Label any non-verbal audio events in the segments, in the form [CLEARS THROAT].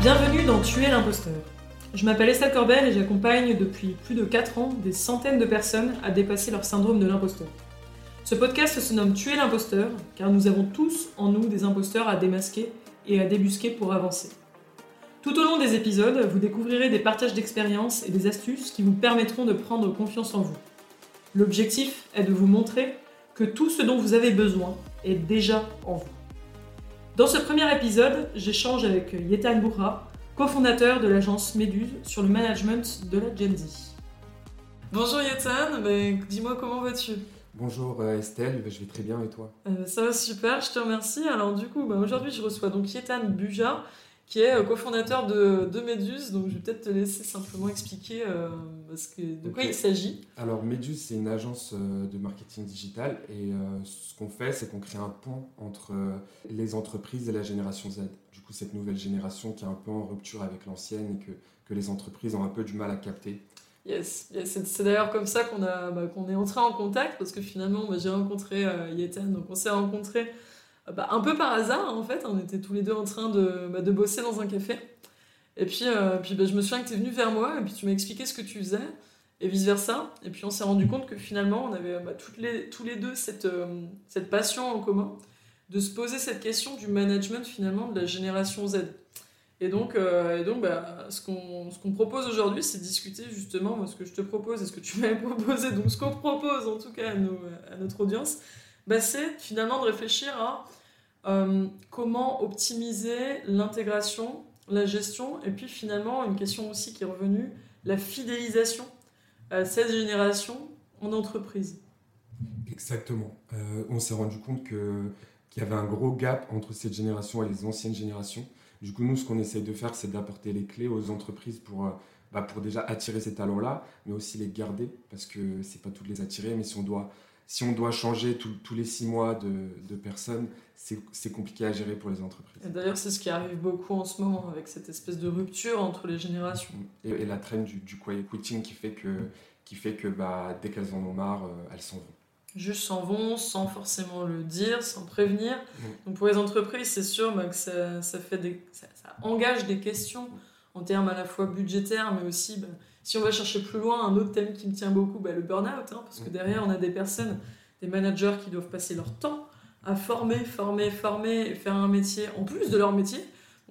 Bienvenue dans Tuer l'imposteur. Je m'appelle Estelle Corbel et j'accompagne depuis plus de 4 ans des centaines de personnes à dépasser leur syndrome de l'imposteur. Ce podcast se nomme Tuer l'imposteur car nous avons tous en nous des imposteurs à démasquer et à débusquer pour avancer. Tout au long des épisodes, vous découvrirez des partages d'expériences et des astuces qui vous permettront de prendre confiance en vous. L'objectif est de vous montrer que tout ce dont vous avez besoin est déjà en vous. Dans ce premier épisode, j'échange avec Yetan Bourra, cofondateur de l'agence Méduse sur le management de la Gen Z. Bonjour Yetan, ben, dis-moi comment vas-tu? Bonjour euh, Estelle, ben, je vais très bien et toi? Euh, Ça va super, je te remercie. Alors du coup, ben, aujourd'hui je reçois donc Yetan Buja, qui est euh, cofondateur de, de Méduse. Donc, je vais peut-être te laisser simplement expliquer euh, que, de quoi il s'agit. Alors, Méduse, c'est une agence euh, de marketing digital et ce qu'on fait, c'est qu'on crée un pont entre les entreprises et la génération Z. Du coup, cette nouvelle génération qui est un peu en rupture avec l'ancienne et que, que les entreprises ont un peu du mal à capter. Yes, c'est d'ailleurs comme ça qu'on bah, qu'on est entré en contact parce que finalement, bah, j'ai rencontré Yetan, donc on s'est rencontrés bah, un peu par hasard en fait. On était tous les deux en train de, bah, de bosser dans un café. Et puis, euh, puis bah, je me souviens que tu es venu vers moi et puis tu m'as expliqué ce que tu faisais et vice versa. Et puis on s'est rendu compte que finalement on avait les, tous les deux cette, euh, cette passion en commun de se poser cette question du management finalement de la génération Z. Et donc, euh, et donc ce qu'on propose aujourd'hui, c'est discuter justement, moi, ce que je te propose et ce que tu [LAUGHS] m'avais proposé, donc ce qu'on propose en tout cas à, à notre audience, c'est finalement de réfléchir à euh, comment optimiser l'intégration, la gestion, et puis finalement une question aussi qui est revenue, la fidélisation à cette génération en entreprise. Exactement. Euh, on s'est rendu compte qu'il y avait un gros gap entre cette génération et les anciennes générations. Du coup, nous, ce qu'on essaye de faire, c'est d'apporter les clés aux entreprises pour, euh, bah, pour déjà attirer ces talents-là, mais aussi les garder, parce que c'est pas toutes les attirer, mais si on doit si on doit changer tous les six mois de, personnes, c'est compliqué à gérer pour les entreprises. D'ailleurs, c'est ce qui arrive beaucoup en ce moment avec cette espèce de rupture entre les générations. Et, la traîne du, du quiet quitting qui fait que, qui fait que bah, dès qu'elles en ont marre, euh, elles s'en vont. Juste s'en vont sans forcément le dire, sans prévenir. Donc pour les entreprises, c'est sûr bah, que ça, ça fait des, ça, engage des questions en termes à la fois budgétaires, mais aussi bah, si on va chercher plus loin, un autre thème qui me tient beaucoup, bah, le burn-out, hein, parce que derrière, on a des personnes, des managers qui doivent passer leur temps à former, former, former et faire un métier en plus de leur métier,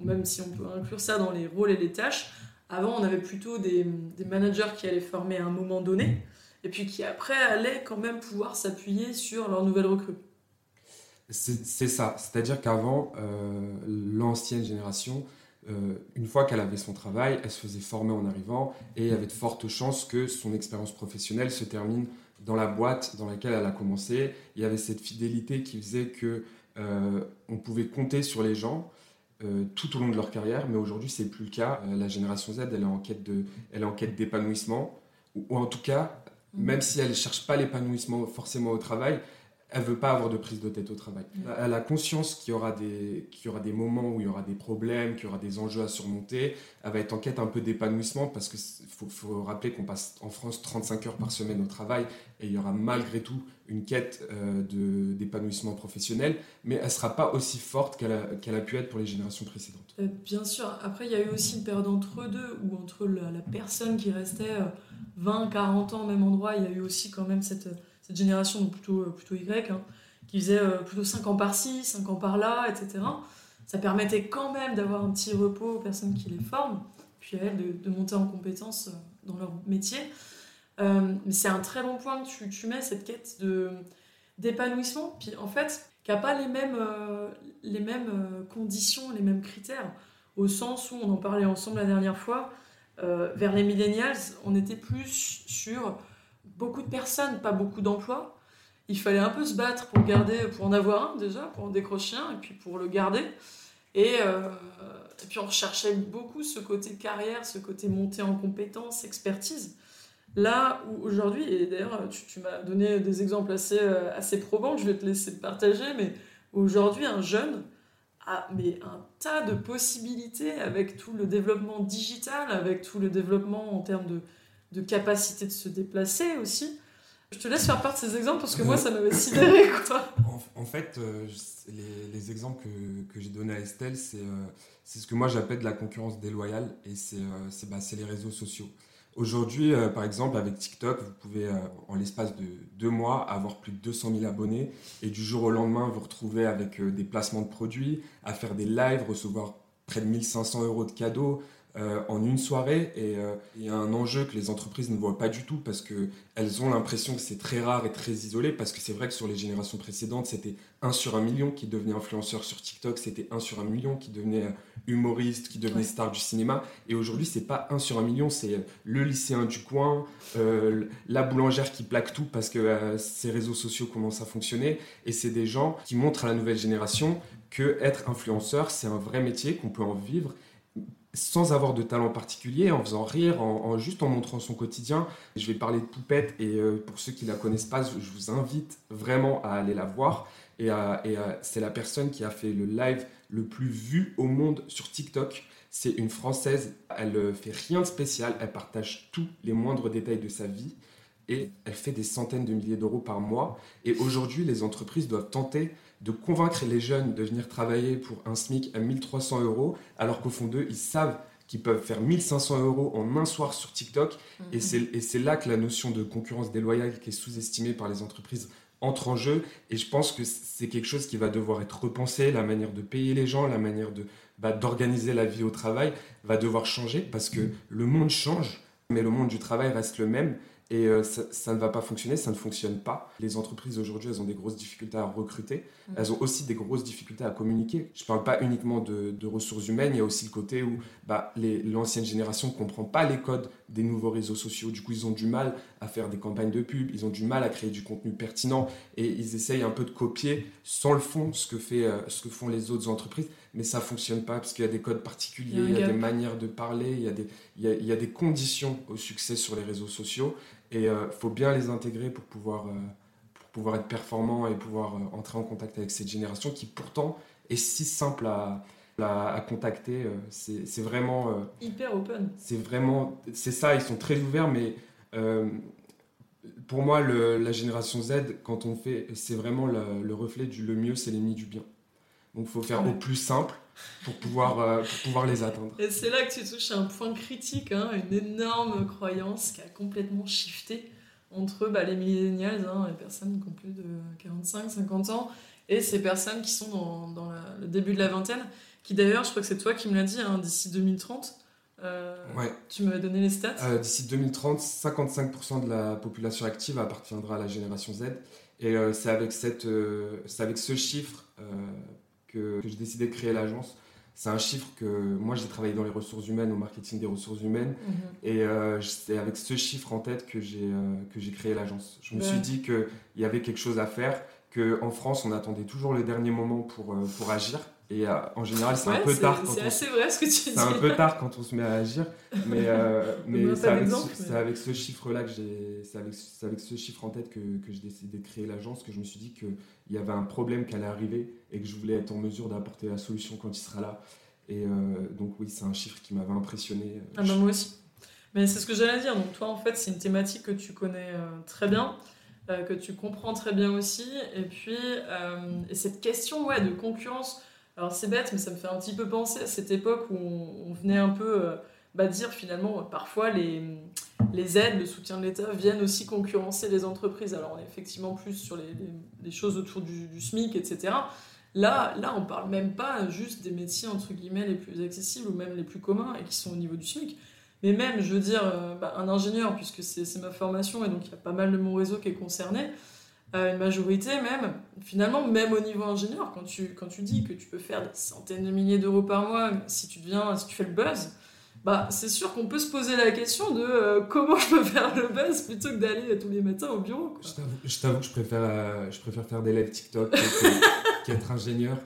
même si on peut inclure ça dans les rôles et les tâches. Avant, on avait plutôt des, des managers qui allaient former à un moment donné, et puis qui après allaient quand même pouvoir s'appuyer sur leur nouvelle recrue. C'est ça, c'est-à-dire qu'avant, euh, l'ancienne génération euh, une fois qu'elle avait son travail, elle se faisait former en arrivant et il y avait de fortes chances que son expérience professionnelle se termine dans la boîte dans laquelle elle a commencé. Il y avait cette fidélité qui faisait que euh, on pouvait compter sur les gens euh, tout au long de leur carrière, mais aujourd'hui c'est plus le cas. la génération Z, elle est en quête de, elle est en quête d'épanouissement, ou, ou, en tout cas, même si elle cherche pas l'épanouissement forcément au travail, elle veut pas avoir de prise de tête au travail. Elle a conscience qu'il y, aura des, qu'il y aura des moments où il y aura des problèmes, qu'il y aura des enjeux à surmonter. Elle va être en quête un peu d'épanouissement parce qu'il faut, faut, rappeler qu'on passe en France 35 heures par semaine au travail et il y aura malgré tout une quête euh, de, d'épanouissement professionnel, mais elle ne sera pas aussi forte qu'elle a, qu'elle a pu être pour les générations précédentes. Euh, bien sûr, après il y a eu aussi une période entre deux où entre la, la personne qui restait 20, euh, 40 ans au même endroit, il y a eu aussi quand même cette cette génération plutôt, euh, plutôt Y, hein, qui faisait euh, plutôt 5 ans par-ci, 5 ans par-là, etc. Ça permettait quand même d'avoir un petit repos aux personnes qui les forment, puis à elles de, monter en compétences euh, dans leur métier. c'est un très bon point que tu, tu mets, cette quête de, d'épanouissement, puis en fait, qui n'a pas les mêmes, les mêmes conditions, les mêmes critères, au sens où on en parlait ensemble la dernière fois, vers les millennials, on était plus sur beaucoup de personnes, pas beaucoup d'emplois. Il fallait un peu se battre pour garder, pour en avoir un déjà, pour en décrocher un, et puis pour le garder. Et, euh, puis on recherchait beaucoup ce côté carrière, ce côté montée en compétences, expertise. Là où aujourd'hui, et d'ailleurs tu, tu m'as donné des exemples assez, euh, assez probants, je vais te laisser partager, mais aujourd'hui un jeune a mais un tas de possibilités avec tout le développement digital, avec tout le développement en termes de, de capacité de se déplacer aussi. Je te laisse faire part de ces exemples parce que moi, ça m'avait sidéré, quoi. [LAUGHS] En, fait, euh, les, exemples que, que j'ai donnés à Estelle, c'est euh, c'est ce que moi j'appelle de la concurrence déloyale et c'est euh, bah, les réseaux sociaux. Aujourd'hui, par exemple, avec TikTok, vous pouvez, en l'espace de deux mois, avoir plus de 200 000 abonnés et du jour au lendemain, vous retrouver avec des placements de produits, à faire des lives, recevoir près de 1500 euros de cadeaux, euh, en une soirée et euh, il y a un enjeu que les entreprises ne voient pas du tout parce qu'elles ont l'impression que c'est très rare et très isolé parce que c'est vrai que sur les générations précédentes c'était 1 sur 1 million qui devenait influenceur sur TikTok, c'était 1 sur 1 million qui devenait euh, humoriste, qui devenait star du cinéma et aujourd'hui c'est pas 1 sur 1 million, c'est le lycéen du coin, la boulangère qui plaque tout parce que ces réseaux sociaux commencent à fonctionner et c'est des gens qui montrent à la nouvelle génération que être influenceur c'est un vrai métier, qu'on peut en vivre sans avoir de talent particulier, en faisant rire, en, juste en montrant son quotidien. Je vais parler de Poupette et euh, pour ceux qui la connaissent pas, je vous invite vraiment à aller la voir. Et, c'est la personne qui a fait le live le plus vu au monde sur TikTok. C'est une Française, elle euh, fait rien de spécial, elle partage tous les moindres détails de sa vie et elle fait des centaines de milliers d'euros par mois. Et aujourd'hui, les entreprises doivent tenter de convaincre les jeunes de venir travailler pour un SMIC à 1300 euros, alors qu'au fond d'eux, ils savent qu'ils peuvent faire 1500 euros en un soir sur TikTok. Mhm. Et c'est là que la notion de concurrence déloyale qui est sous-estimée par les entreprises entre en jeu. Et je pense que c'est quelque chose qui va devoir être repensé. La manière de payer les gens, la manière de bah, d'organiser la vie au travail va devoir changer parce que le monde change, mais le monde du travail reste le même. Et euh, ça, ne va pas fonctionner, ça ne fonctionne pas. Les entreprises aujourd'hui, elles ont des grosses difficultés à recruter. Mm. Elles ont aussi des grosses difficultés à communiquer. Je ne parle pas uniquement de, ressources humaines, il y a aussi le côté où bah, l'ancienne génération ne comprend pas les codes des nouveaux réseaux sociaux. Du coup, ils ont du mal à faire des campagnes de pub, ils ont du mal à créer du contenu pertinent et ils essayent un peu de copier sans le fond ce que, fait, euh, ce que font les autres entreprises. Mais ça ne fonctionne pas parce qu'il y a des codes particuliers, il y a, des manières de parler, il y, a des, il, y a, il y a des conditions au succès sur les réseaux sociaux. Et il euh, faut bien les intégrer pour pouvoir, euh, pour pouvoir être performant et pouvoir euh, entrer en contact avec cette génération qui pourtant est si simple à, à, contacter. c'est vraiment... Hyper open. C'est vraiment... C'est ça, ils sont très ouverts, mais pour moi, le, la génération Z, quand on fait, c'est vraiment le, reflet du le mieux, c'est l'ennemi du bien. Donc il faut faire au plus simple pour pouvoir, pour pouvoir les atteindre. Et c'est là que tu touches à un point critique, hein, une énorme croyance qui a complètement shifté entre bah, les millennials, hein, les personnes qui ont plus de 45, 50 ans, et ces personnes qui sont dans, dans le début de la vingtaine, qui d'ailleurs, je crois que c'est toi qui me l'as dit, hein, d'ici 2030, euh, ouais. tu m'avais donné les stats. Euh, d'ici 2030, 55% de la population active appartiendra à la génération Z. Et euh, c'est avec, cette, c'est avec ce chiffre que, j'ai décidé de créer l'agence. C'est un chiffre que moi j'ai travaillé dans les ressources humaines, au marketing des ressources humaines, mhm. et euh, c'est avec ce chiffre en tête que j'ai euh, que j'ai créé l'agence. Je me suis dit qu'il y avait quelque chose à faire, qu'en France on attendait toujours le dernier moment pour, euh, pour agir, et euh, en général, c'est un peu tard. C'est assez vrai ce que tu dis. C'est un peu tard quand on se met à agir, mais, euh, [LAUGHS] mais c'est avec, avec, ce chiffre-là que j'ai, c'est avec, avec, ce chiffre en tête que, que j'ai décidé de créer l'agence que je me suis dit qu'il y avait un problème qui allait arriver et que je voulais être en mesure d'apporter la solution quand il sera là. Et euh, donc oui, c'est un chiffre qui m'avait impressionné. Ah bah moi aussi. Mais c'est ce que j'allais dire. Donc toi, en fait, c'est une thématique que tu connais très bien. que tu comprends très bien aussi, et puis et cette question ouais, de concurrence, alors c'est bête, mais ça me fait un petit peu penser à cette époque où on, venait un peu euh, bah, dire finalement, parfois les, les aides, le soutien de l'État viennent aussi concurrencer les entreprises. Alors on est effectivement plus sur les, choses autour du, SMIC, etc. Là, là, on parle même pas juste des métiers entre guillemets les plus accessibles ou même les plus communs et qui sont au niveau du SMIC. Mais même, je veux dire, euh, bah, un ingénieur, puisque c'est ma formation et donc il y a pas mal de mon réseau qui est concerné, une majorité même, finalement, même au niveau ingénieur, quand tu, quand tu dis que tu peux faire des centaines de milliers d'euros par mois si tu deviens, si tu fais le buzz, bah, c'est sûr qu'on peut se poser la question de euh, comment je peux faire le buzz plutôt que d'aller tous les matins au bureau. Je t'avoue que je préfère, euh, je préfère faire des lives TikTok [LAUGHS] qu'être ingénieur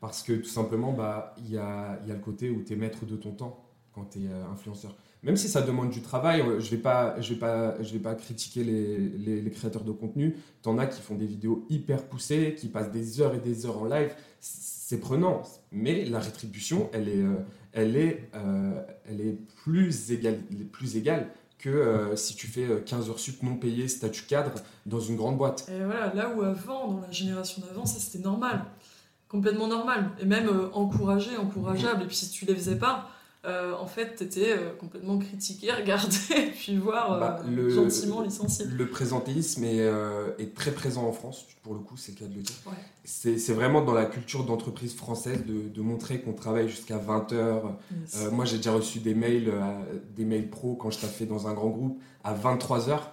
parce que tout simplement, bah, il y, a, y a le côté où tu es maître de ton temps quand tu es euh, influenceur même si ça demande du travail, euh, je ne vais, pas, je vais, pas, je vais pas critiquer les, les, créateurs de contenu. Tu en as qui font des vidéos hyper poussées, qui passent des heures et des heures en live. C'est prenant, mais la rétribution, elle est, euh, elle est, euh, elle est plus, égale, plus égale que euh, si tu fais 15 heures sup non payées, statut cadre, dans une grande boîte. Et voilà, là où avant, dans la génération d'avant, ça c'était normal. Complètement normal. Et même encouragé, encourageable. Et puis si tu les faisais pas, euh, en fait, tu étais euh, complètement critiqué, [LAUGHS] regardé, puis voir euh, bah, le, gentiment licencié. Le présentéisme est, est, très présent en France, pour le coup, c'est le cas de le dire. C'est vraiment dans la culture d'entreprise française de, de montrer qu'on travaille jusqu'à 20 heures. moi, j'ai déjà reçu des mails, des mails pro quand je fait dans un grand groupe à 23 heures.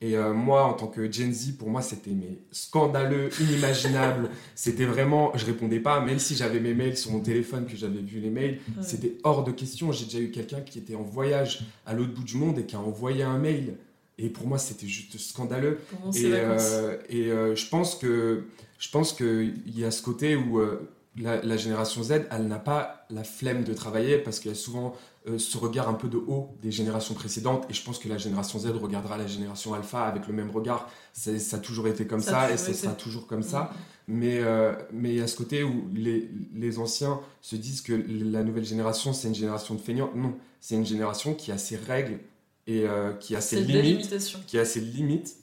Et euh, moi, en tant que Gen Z, pour moi, c'était scandaleux, inimaginable. [LAUGHS] c'était vraiment, je répondais pas, même si j'avais mes mails sur mon téléphone, que j'avais vu les mails, c'était hors de question. J'ai déjà eu quelqu'un qui était en voyage à l'autre bout du monde et qui a envoyé un mail. Et pour moi, c'était juste scandaleux. Et, euh, et euh, je pense que je pense qu'il y a ce côté où la, génération Z, elle n'a pas la flemme de travailler parce qu'il y a souvent euh, ce regard un peu de haut des générations précédentes. Et je pense que la génération Z regardera la génération Alpha avec le même regard. Ça a toujours été comme ça, et ce sera toujours comme ça. Mais, euh, mais il y a ce côté où les, les, anciens se disent que la nouvelle génération, c'est une génération de feignants. Non, c'est une génération qui a ses règles et euh, qui a ses limites. Qui a ses limites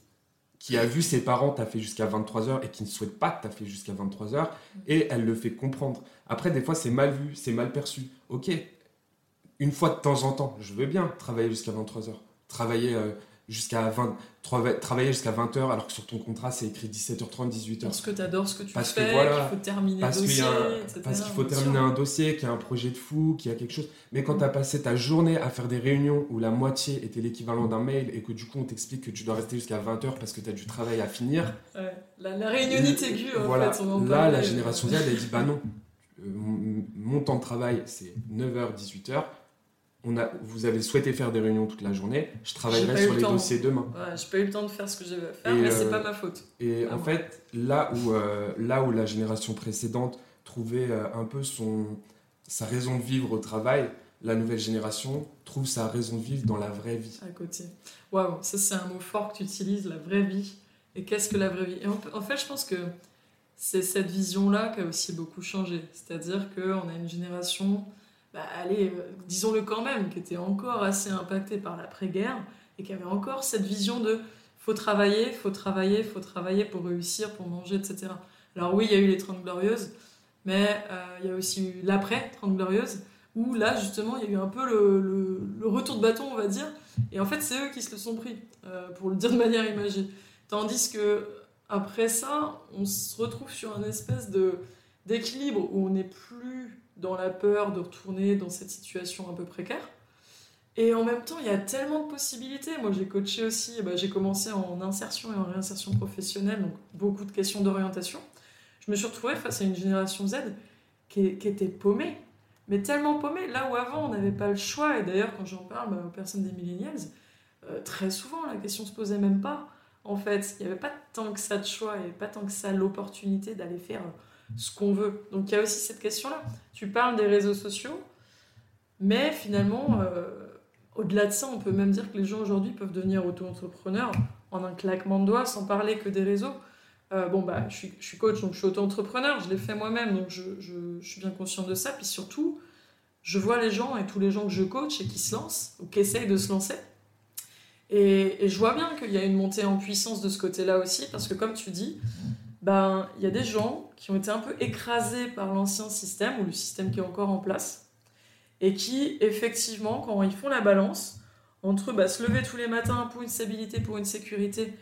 qui a vu ses parents fait jusqu'à 23h et qui ne souhaite pas fait jusqu'à 23h et elle le fait comprendre. Après, des fois, c'est mal vu, c'est mal perçu. Ok, une fois de temps en temps, je veux bien travailler jusqu'à 23h. Travailler euh, jusqu'à 20, travailler jusqu'à 20h alors que sur ton contrat c'est écrit 17h30, 18h. Parce que tu adores ce que tu parce fais, qu'il faut terminer parce dossier, Parce qu'il faut terminer un dossier, qu'il y a un projet de fou, qu'il y a quelque chose. Mais quand tu as passé ta journée à faire des réunions où la moitié était l'équivalent d'un mail et que du coup on t'explique que tu dois rester jusqu'à 20h parce que tu as du travail à finir. La, la, réunionnite aiguë, en voilà. fait. Là, la génération Z, elle dit bah non, euh, mon temps de travail c'est 9h, 18h on a, vous avez souhaité faire des réunions toute la journée, je travaillerai sur les dossiers demain. Ouais, j'ai pas eu le temps de faire ce que j'avais à faire, mais c'est euh, pas ma faute. Et en fait, là où, euh, là où la génération précédente trouvait euh, un peu son, sa raison de vivre au travail, la nouvelle génération trouve sa raison de vivre dans la vraie vie. À côté. Waouh, ça c'est un mot fort que tu utilises, la vraie vie. Et qu'est-ce que la vraie vie? Et en, fait, je pense que c'est cette vision-là qui a aussi beaucoup changé. C'est-à-dire qu'on a une génération bah, allez, euh, disons-le quand même, qui était encore assez impacté par l'après-guerre et qui avait encore cette vision de faut travailler, faut travailler, faut travailler pour réussir, pour manger, etc. Alors oui, il y a eu les 30 glorieuses, mais euh, il y a aussi eu l'après 30 glorieuses, où là, justement, il y a eu un peu le, retour de bâton, on va dire, et en fait, c'est eux qui se le sont pris, euh, pour le dire de manière imagée. Tandis que après ça, on se retrouve sur un espèce d'équilibre où on n'est plus dans la peur de retourner dans cette situation un peu précaire. Et en même temps, il y a tellement de possibilités. Moi, j'ai coaché aussi, bah, j'ai commencé en insertion et en réinsertion professionnelle, donc beaucoup de questions d'orientation. Je me suis retrouvée face à une génération Z qui, était paumée, mais tellement paumée, là où avant on n'avait pas le choix. Et d'ailleurs, quand j'en parle bah, aux personnes des millennials, euh, très souvent la question se posait même pas. En fait, il n'y avait pas tant que ça de choix, et pas tant que ça l'opportunité d'aller faire ce qu'on veut. Donc il y a aussi cette question-là. Tu parles des réseaux sociaux, mais finalement, euh, au-delà de ça, on peut même dire que les gens aujourd'hui peuvent devenir auto-entrepreneurs en un claquement de doigts, sans parler que des réseaux. Euh, bon, bah, je suis, coach, donc je suis auto-entrepreneur, je l'ai fait moi-même, donc je, suis bien conscient de ça. Puis surtout, je vois les gens et tous les gens que je coach et qui se lancent, ou qui essayent de se lancer. Et je vois bien qu'il y a une montée en puissance de ce côté-là aussi, parce que comme tu dis, ben, il y a des gens qui ont été un peu écrasés par l'ancien système ou le système qui est encore en place et qui, effectivement, quand ils font la balance entre bah, se lever tous les matins pour une stabilité, pour une sécurité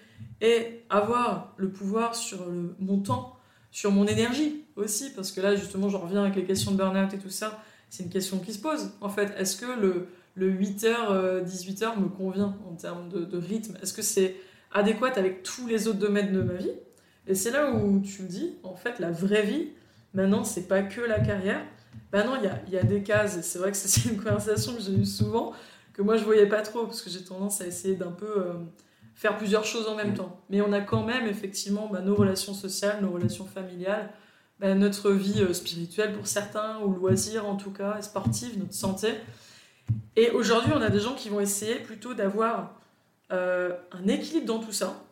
et avoir le pouvoir sur mon temps, sur mon énergie aussi, parce que là, justement, je reviens avec les questions de burn-out et tout ça, c'est une question qui se pose. En fait, est-ce que le, le 8h, 18h euh, me convient en termes de, de rythme? Est-ce que c'est adéquat avec tous les autres domaines de ma vie? Et c'est là où tu me dis, en fait, la vraie vie, maintenant, c'est pas que la carrière. Ben non, il y a, y a, des cases, et c'est vrai que [LAUGHS] c'est une conversation que j'ai eue souvent, que moi je voyais pas trop, parce que j'ai tendance à essayer d'un peu euh, faire plusieurs choses en même temps. Mais on a quand même, effectivement, bah, nos relations sociales, nos relations familiales, bah, notre vie euh, spirituelle pour certains, ou loisirs en tout cas, et sportive, notre santé. Et aujourd'hui, on a des gens qui vont essayer plutôt d'avoir euh, un équilibre dans tout ça,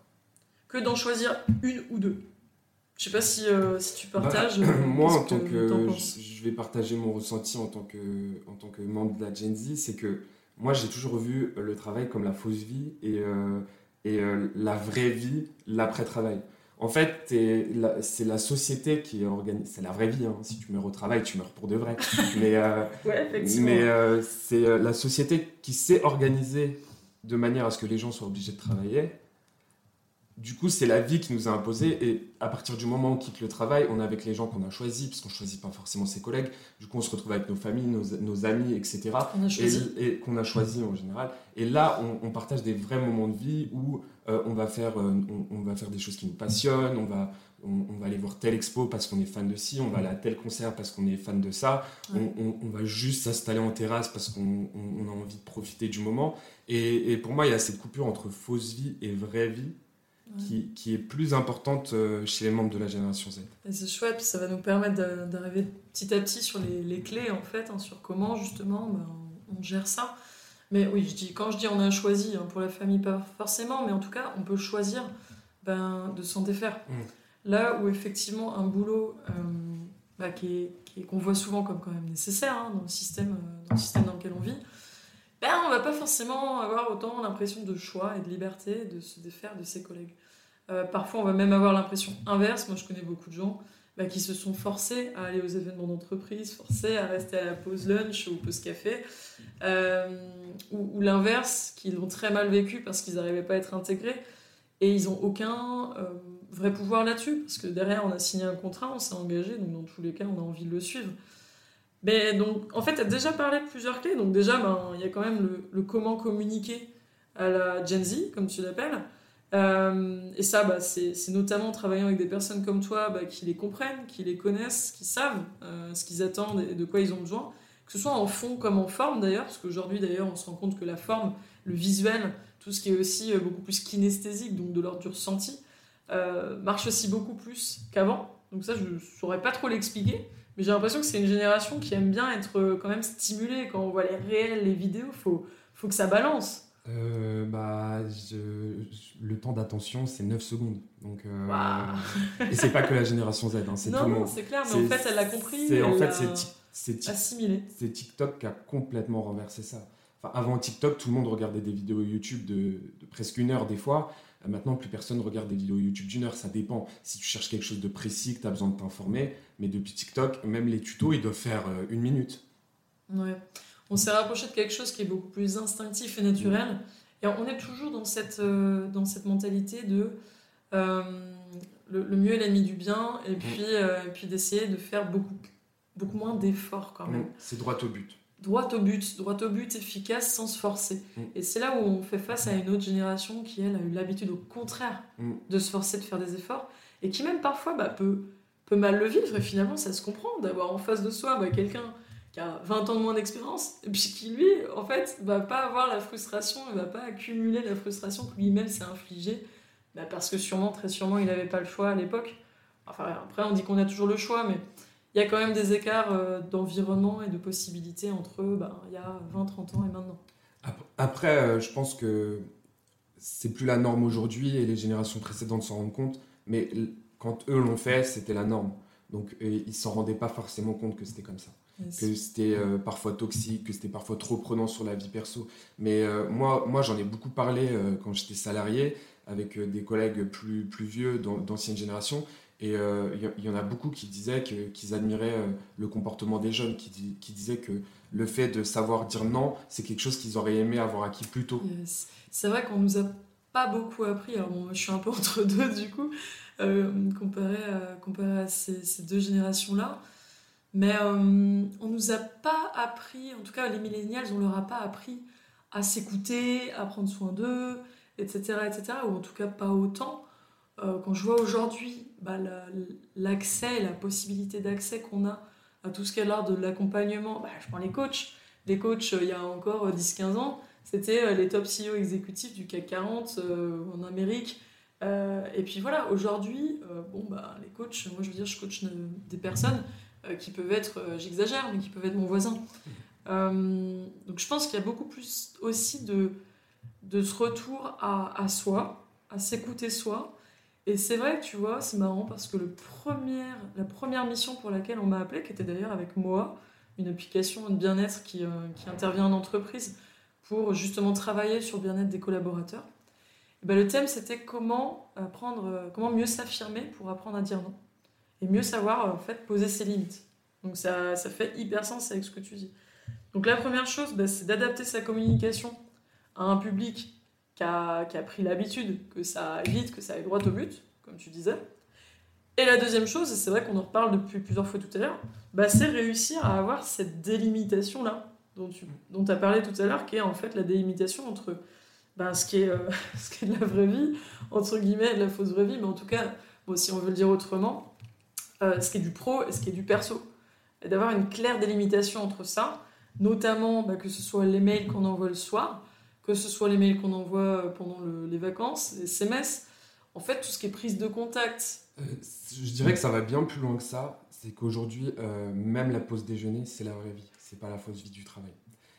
que d'en choisir une ou deux. Je sais pas si, euh, si tu partages. Bah, [CLEARS THROAT] moi, en tant que, je, vais partager mon ressenti en tant que, en tant que membre de la Gen Z, c'est que moi j'ai toujours vu le travail comme la fausse vie et, et la vraie vie, l'après-travail. En fait, c'est la société qui organise. C'est la vraie vie. Hein. Si tu meurs au travail, tu meurs pour de vrai. [LAUGHS] mais mais c'est la société qui sait organiser de manière à ce que les gens soient obligés de travailler du coup, c'est la vie qui nous a imposé. Et à partir du moment où on quitte le travail, on est avec les gens qu'on a choisis, parce qu'on ne choisit pas forcément ses collègues. Du coup, on se retrouve avec nos familles, nos, amis, etc. Et, qu'on a choisi en général. Et là, on, partage des vrais moments de vie où euh, on, va faire, euh, on, va faire des choses qui nous passionnent, on va, on, va aller voir telle expo parce qu'on est fan de ci, on va aller à tel concert parce qu'on est fan de ça, on, va juste s'installer en terrasse parce qu'on a envie de profiter du moment. Et, et pour moi, il y a cette coupure entre fausse vie et vraie vie qui, qui, est plus importante euh, chez les membres de la génération Z. C'est chouette, ça va nous permettre d'arriver petit à petit sur les, les clés, en fait, hein, sur comment justement ben, on gère ça. Mais oui, je dis, quand je dis on a choisi, hein, pour la famille pas forcément, mais en tout cas, on peut choisir ben, de s'en défaire. Mm. Là où effectivement un boulot euh, bah, qui qu'on voit souvent comme quand même nécessaire hein, dans, le système, euh, dans le système dans lequel on vit, ben, on va pas forcément avoir autant l'impression de choix et de liberté de se défaire de ses collègues. Euh, parfois, on va même avoir l'impression inverse. Moi, je connais beaucoup de gens bah, qui se sont forcés à aller aux événements d'entreprise, forcés à rester à la pause lunch ou pause café, euh, ou, l'inverse, qui l'ont très mal vécu parce qu'ils n'arrivaient pas à être intégrés et ils n'ont aucun euh, vrai pouvoir là-dessus parce que derrière, on a signé un contrat, on s'est engagé, donc dans tous les cas, on a envie de le suivre. Mais donc, en fait, tu as déjà parlé de plusieurs clés. Donc, déjà, ben, il y a quand même le, comment communiquer à la Gen Z, comme tu l'appelles. Euh, et ça, bah, c'est notamment en travaillant avec des personnes comme toi bah, qui les comprennent, qui les connaissent, qui savent euh, ce qu'ils attendent et de quoi ils ont besoin, que ce soit en fond comme en forme d'ailleurs, parce qu'aujourd'hui d'ailleurs on se rend compte que la forme, le visuel, tout ce qui est aussi euh, beaucoup plus kinesthésique, donc de l'ordre du ressenti, marche aussi beaucoup plus qu'avant. Donc ça, je ne saurais pas trop l'expliquer, mais j'ai l'impression que c'est une génération qui aime bien être quand même stimulée. Quand on voit les réels, les vidéos, il faut, faut que ça balance. Euh, bah, le temps d'attention, c'est 9 secondes. Donc, euh... Et c'est pas que la génération Z, hein, c'est tout le monde. c'est clair, mais en fait, elle l'a compris. C'est, en fait, c'est, assimilé. C'est TikTok qui a complètement renversé ça. Enfin, avant TikTok, tout le monde regardait des vidéos YouTube de, presque une heure des fois. Euh, maintenant, plus personne regarde des vidéos YouTube d'une heure. Ça dépend. Si tu cherches quelque chose de précis, que tu as besoin de t'informer. Mais depuis TikTok, même les tutos, ils doivent faire euh, une minute. Ouais on s'est rapproché de quelque chose qui est beaucoup plus instinctif et naturel. Et on est toujours dans cette, euh, dans cette mentalité de euh, le, mieux est l'ennemi du bien, et mm. puis, euh, puis d'essayer de faire beaucoup, beaucoup moins d'efforts quand même. Mm. C'est droit au but. Droit au but, droit au but, efficace, sans se forcer. Mm. Et c'est là où on fait face à une autre génération qui, elle, a eu l'habitude au contraire de se forcer, de faire des efforts, et qui même parfois bah, peut, peut mal le vivre, et finalement ça se comprend d'avoir en face de soi bah, quelqu'un qui a 20 ans de moins d'expérience, et puis qui lui, en fait, va pas avoir la frustration, il va pas accumuler la frustration que lui-même s'est infligée, bah parce que sûrement, très sûrement, il n'avait pas le choix à l'époque. Enfin, après, on dit qu'on a toujours le choix, mais il y a quand même des écarts euh, d'environnement et de possibilités entre bah, il y a 20, 30 ans et maintenant. Après, euh, je pense que c'est plus la norme aujourd'hui et les générations précédentes s'en rendent compte, mais quand eux l'ont fait, c'était la norme. Donc, ils s'en rendaient pas forcément compte que c'était comme ça que c'était euh, parfois toxique, que c'était parfois trop prenant sur la vie perso. Mais euh, moi, moi j'en ai beaucoup parlé euh, quand j'étais salarié avec des collègues plus, plus vieux d'ancienne génération. Et il y, en a beaucoup qui disaient qu'ils admiraient le comportement des jeunes, qui, disaient que le fait de savoir dire non, c'est quelque chose qu'ils auraient aimé avoir acquis plus tôt. C'est vrai qu'on nous a pas beaucoup appris. Alors je suis un peu [LAUGHS] entre deux du coup, comparé, à, comparé à ces, ces deux générations-là. Mais euh, on nous a pas appris, en tout cas les millénials, on leur a pas appris à s'écouter, à prendre soin d'eux, etc., etc. Ou en tout cas pas autant. Euh, quand je vois aujourd'hui bah, l'accès, la, possibilité d'accès qu'on a à tout ce qui est l'art de l'accompagnement, bah, je prends les coachs. Les coachs, euh, il y a encore 10-15 ans, c'était les top CEO exécutifs du CAC 40 en Amérique. et puis voilà, aujourd'hui, bon, bah, les coachs, moi je veux dire, je coach des personnes euh, qui peuvent être, euh, j'exagère, mais qui peuvent être mon voisin. [LAUGHS] Euh, donc je pense qu'il y a beaucoup plus aussi de, de ce retour à, à soi, à s'écouter soi. Et c'est vrai tu vois, c'est marrant parce que le la première mission pour laquelle on m'a appelé, qui était d'ailleurs avec Moa, une application de bien-être qui, qui, intervient en entreprise pour justement travailler sur le bien-être des collaborateurs. Et ben, le thème, c'était comment, apprendre, comment mieux s'affirmer pour apprendre à dire non. Et mieux savoir, en fait, poser ses limites. Donc ça, ça fait hyper sens avec ce que tu dis. Donc la première chose, ben, c'est d'adapter sa communication à un public qui a, pris l'habitude que ça vite, que ça aille droit au but, comme tu disais. Et la deuxième chose, et c'est vrai qu'on en reparle depuis plusieurs fois tout à l'heure, bah, c'est réussir à avoir cette délimitation-là dont tu dont as parlé tout à l'heure, qui est en fait la délimitation entre bah, ce, qui est, euh, [LAUGHS] ce qui est de la vraie vie, entre guillemets, de la fausse vraie vie, mais en tout cas, bon, si on veut le dire autrement, euh, ce qui est du pro et ce qui est du perso. Et d'avoir une claire délimitation entre ça, notamment bah, que ce soit les mails qu'on envoie le soir, que ce soit les mails qu'on envoie pendant les vacances, les SMS, en fait, tout ce qui est prise de contact. Euh, je dirais que ça va bien plus loin que ça. C'est qu'aujourd'hui, euh, même la pause déjeuner, c'est la vraie vie. C'est pas la fausse vie du travail.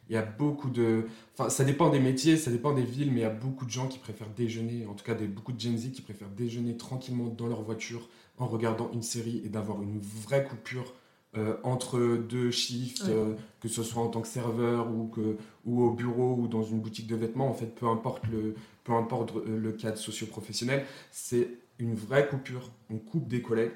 Il y a beaucoup de. Enfin, ça dépend des métiers, ça dépend des villes, mais il y a beaucoup de gens qui préfèrent déjeuner, en tout cas beaucoup de Gen Z qui préfèrent déjeuner tranquillement dans leur voiture en regardant une série et d'avoir une vraie coupure euh, entre deux shifts, euh, que ce soit en tant que serveur ou, que, ou au bureau ou dans une boutique de vêtements, en fait, peu importe le, peu importe le cadre socio-professionnel, c'est une vraie coupure. On coupe des collègues.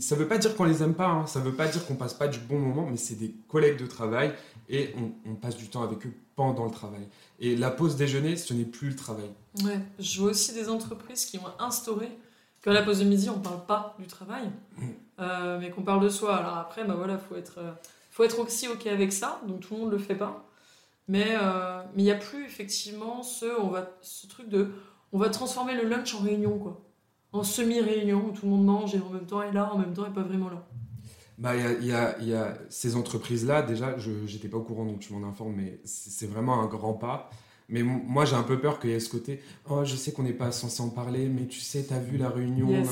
Ça ne veut pas dire qu'on les aime pas, hein. ça ne veut pas dire qu'on passe pas du bon moment, mais c'est des collègues de travail et on, on, passe du temps avec eux pendant le travail. Et la pause déjeuner, ce n'est plus le travail. Ouais, je vois aussi des entreprises qui ont instauré qu'à la pause de midi, on ne parle pas du travail. Euh, mais qu'on parle de soi. Alors après, bah voilà, faut être, euh, faut être aussi ok avec ça. Donc tout le monde le fait pas. Mais euh, il n'y a plus effectivement ce, on va, ce truc de, on va transformer le lunch en réunion quoi, en semi-réunion où tout le monde mange et en même temps est là, en même temps est pas vraiment là. Bah, il y a, y a, ces entreprises-là, déjà, je n'étais pas au courant, donc tu m'en informes, mais c'est vraiment un grand pas. Mais moi, j'ai un peu peur qu'il y ait ce côté Oh, je sais qu'on n'est pas censé en parler, mais tu sais, tu as vu la réunion.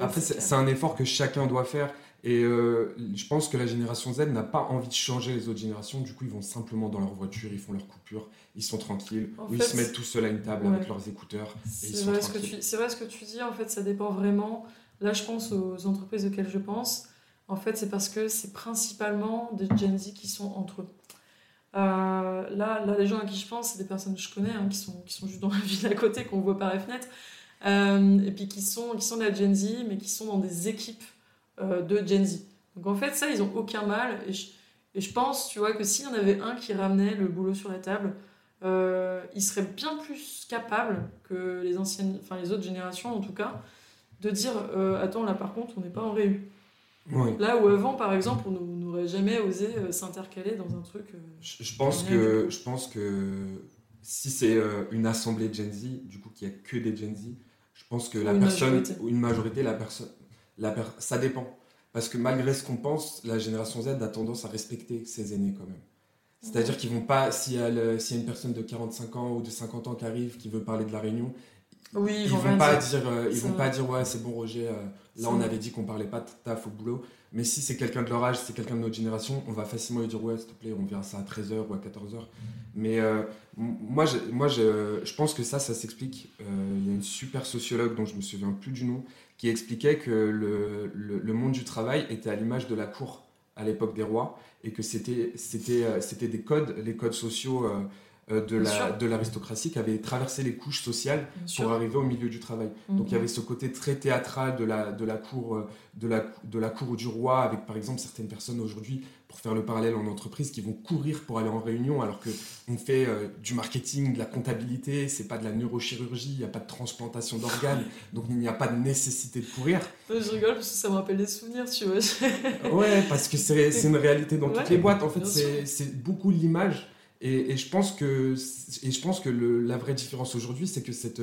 Après, c'est un effort que chacun doit faire. Et euh, je pense que la génération Z n'a pas envie de changer les autres générations. Du coup, ils vont simplement dans leur voiture, ils font leur coupure, ils sont tranquilles, ou ils se mettent tout seuls à une table avec leurs écouteurs. C'est vrai, ce que tu, vrai ce que tu dis, en fait, ça dépend vraiment. Là, je pense aux entreprises auxquelles je pense. En fait, c'est parce que c'est principalement des Gen Z qui sont entre eux. Euh, là, là, les gens à qui je pense, c'est des personnes que je connais, hein, qui, sont, juste dans la [LAUGHS] ville à côté, qu'on voit par les fenêtres, euh, et puis qui sont, de la Gen Z, mais qui sont dans des équipes euh, de Gen Z. Donc en fait, ça, ils ont aucun mal, et je, et je pense, tu vois, que s'il y en avait un qui ramenait le boulot sur la table, il serait bien plus capable que les anciennes, enfin les autres générations en tout cas, de dire, attends, là par contre, on n'est pas en réu. Là où avant, par exemple, on n'aurait jamais osé euh, s'intercaler dans un truc. Euh, je, pense que, je pense que si c'est euh, une assemblée de Gen Z, du coup, qu'il n'y a que des Gen Z, je pense que la une personne, majorité. ou une majorité, la personne, la ça dépend. Parce que malgré ce qu'on pense, la génération Z a tendance à respecter ses aînés quand même. C'est-à-dire qu'ils vont pas, s'il y, a une personne de 45 ans ou de 50 ans qui arrive, qui veut parler de la réunion, oui, ils, vont, vont pas dire, ils vont pas dire ouais c'est bon Roger, Là, on avait dit qu'on parlait pas de taf au boulot. Mais si c'est quelqu'un de leur âge, c'est quelqu'un de notre génération, on va facilement lui dire Ouais, s'il te plaît, on vient ça à 13h ou à 14h. Mais euh, moi, je, moi je, je, pense que ça, ça s'explique. Euh, il y a une super sociologue dont je me souviens plus du nom qui expliquait que le, le, monde du travail était à l'image de la cour à l'époque des rois et que c'était euh, des codes, les codes sociaux euh, de l'aristocratie qui avait traversé les couches sociales pour arriver au milieu du travail. Donc il y mhm. avait ce côté très théâtral de la, de la, cour, euh, de, la, de la cour du roi, avec par exemple certaines personnes aujourd'hui, pour faire le parallèle en entreprise, qui vont courir pour aller en réunion alors qu'on fait euh, du marketing, de la comptabilité, c'est pas de la neurochirurgie, il n'y a pas de transplantation d'organes, donc il n'y a pas de nécessité de courir. Je rigole parce que ça me rappelle des souvenirs, tu vois. ouais, parce que c'est une réalité dans toutes les boîtes. En fait, c'est beaucoup l'image et, je pense que, et je pense que le, la vraie différence aujourd'hui, c'est que cette,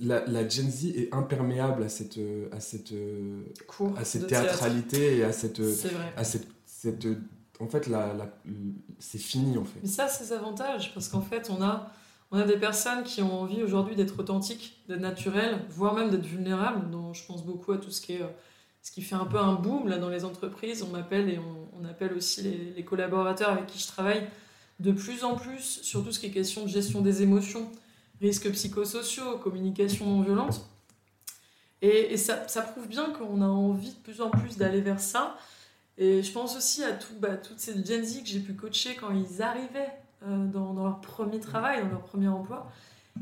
la, la, Gen Z est imperméable à cette, à cette, à cette théâtralité et à cette, à cette, cette, en fait, la, la c'est fini en fait. Mais ça, c'est avantages parce qu'en fait, on a, on a des personnes qui ont envie aujourd'hui d'être authentiques, d'être naturelles, voire même d'être vulnérables. dont je pense beaucoup à tout ce qui est, ce qui fait un peu un boom là dans les entreprises. On m'appelle et on, on, appelle aussi les, les collaborateurs avec qui je travaille de plus en plus sur tout ce qui est question de gestion des émotions, risques psychosociaux, communication non violente. Et, ça, prouve bien qu'on a envie de plus en plus d'aller vers ça. Et je pense aussi à tout, bah, toutes ces Gen Z que j'ai pu coacher quand ils arrivaient dans, dans, leur premier travail, dans leur premier emploi,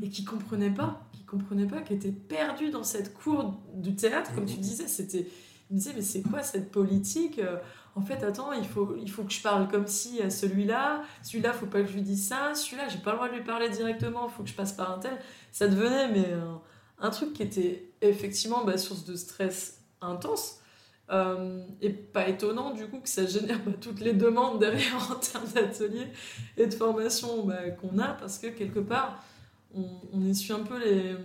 et qui comprenaient pas, qui comprenaient pas, qui étaient perdus dans cette cour du théâtre, comme tu mhm. disais. C'était, ils me disaient, mais c'est quoi cette politique En fait, attends, il faut, il faut que je parle comme si à celui-là, celui-là, faut pas que je lui dise ça, celui-là, j'ai pas le droit de lui parler directement, faut que je passe par un tel. Ça devenait mais un, truc qui était effectivement bah, source de stress intense. Euh, et pas étonnant du coup que ça génère bah, toutes les demandes derrière en termes d'ateliers et de formation bah, qu'on a parce que quelque part on, essuie un peu les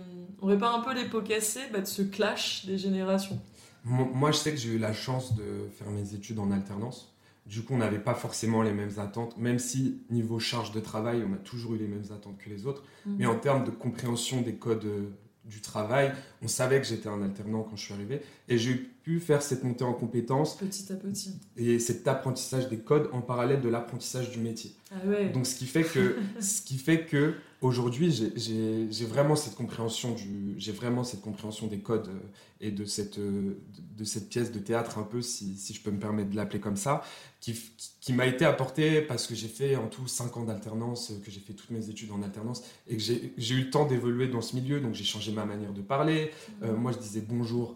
on répare un peu les pots cassés de ce clash des générations. Moi je sais que j'ai eu la chance de faire mes études en alternance. Du coup on n'avait pas forcément les mêmes attentes, même si niveau charge de travail on a toujours eu les mêmes attentes que les autres. Mhm. Mais en termes de compréhension des codes euh, du travail. On savait que j'étais un alternant quand je suis arrivé. Et j'ai pu faire cette montée en compétences. Petit à petit. Et cet apprentissage des codes en parallèle de l'apprentissage du métier. Ah ouais. Donc ce qui fait que, [LAUGHS] ce qui fait que aujourd'hui, j'ai vraiment cette compréhension des codes euh, et de cette, euh, de cette pièce de théâtre un peu, si, je peux me permettre de l'appeler comme ça, qui, m'a été apportée parce que j'ai fait en tout 5 ans d'alternance, que j'ai fait toutes mes études en alternance et que j'ai eu le temps d'évoluer dans ce milieu, donc j'ai changé ma manière de parler. Euh, moi, je disais bonjour.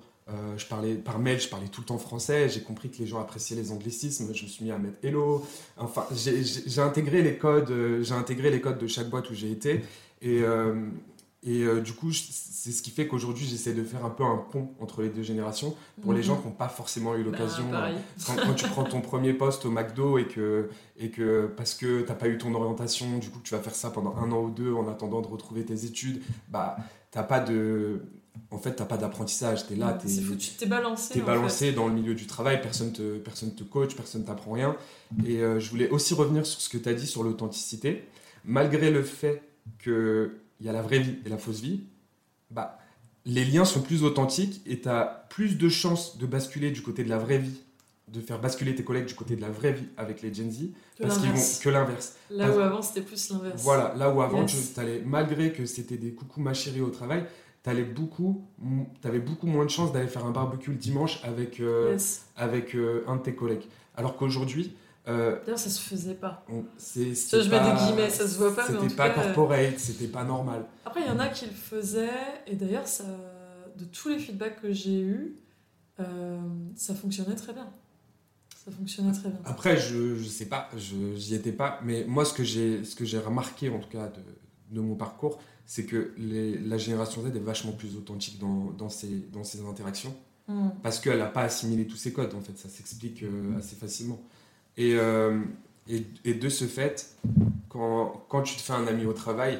Je parlais par mail, je parlais tout le temps français. J'ai compris que les gens appréciaient les anglicismes. Je me suis mis à mettre hello. Enfin, j'ai intégré les codes. j'ai intégré les codes de chaque boîte où j'ai été. Et, et euh, du coup, c'est ce qui fait qu'aujourd'hui, j'essaie de faire un peu un pont entre les deux générations pour les mhm. gens qui n'ont pas forcément eu l'occasion. Bah, quand, tu prends ton premier poste au McDo et que, et que parce que tu n'as pas eu ton orientation, du coup, tu vas faire ça pendant un an ou deux en attendant de retrouver tes études, bah, t'as pas de. En fait, t'as pas d'apprentissage. Tu es là, tu es, balancé. es balancé dans le milieu du travail, personne te, personne te coach, personne t'apprend rien. Et euh, je voulais aussi revenir sur ce que tu as dit sur l'authenticité. Malgré le fait que il y a la vraie vie et la fausse vie, bah, les liens sont plus authentiques et tu as plus de chances de basculer du côté de la vraie vie, de faire basculer tes collègues du côté de la vraie vie avec les Gen Z, que parce qu'ils vont que l'inverse. Là où avant c'était plus l'inverse. Voilà, là où avant, malgré que c'était des coucous ma chérie au travail, tu avais beaucoup, avais beaucoup moins de chances d'aller faire un barbecue le dimanche avec, euh, avec euh, un de tes collègues. Alors qu'aujourd'hui, euh, D'ailleurs, ça se faisait pas. je mets des guillemets, ça se voit pas. C'était pas cas, corporate, c'était pas normal. Après, il y en a qui le faisaient, et d'ailleurs, ça, de tous les feedbacks que j'ai eus, euh, ça fonctionnait très bien. Ça fonctionnait très bien. Après, je, je sais pas, j'y étais pas, mais moi, ce que j'ai, ce que j'ai remarqué, en tout cas, de, de mon parcours, c'est que les, la génération Z est vachement plus authentique dans, dans, ses, dans ses interactions. Hmm. Parce qu'elle n'a pas assimilé tous ses codes, en fait, ça s'explique euh, assez facilement. Euh, et, et, de ce fait, quand, quand, tu te fais un ami au travail,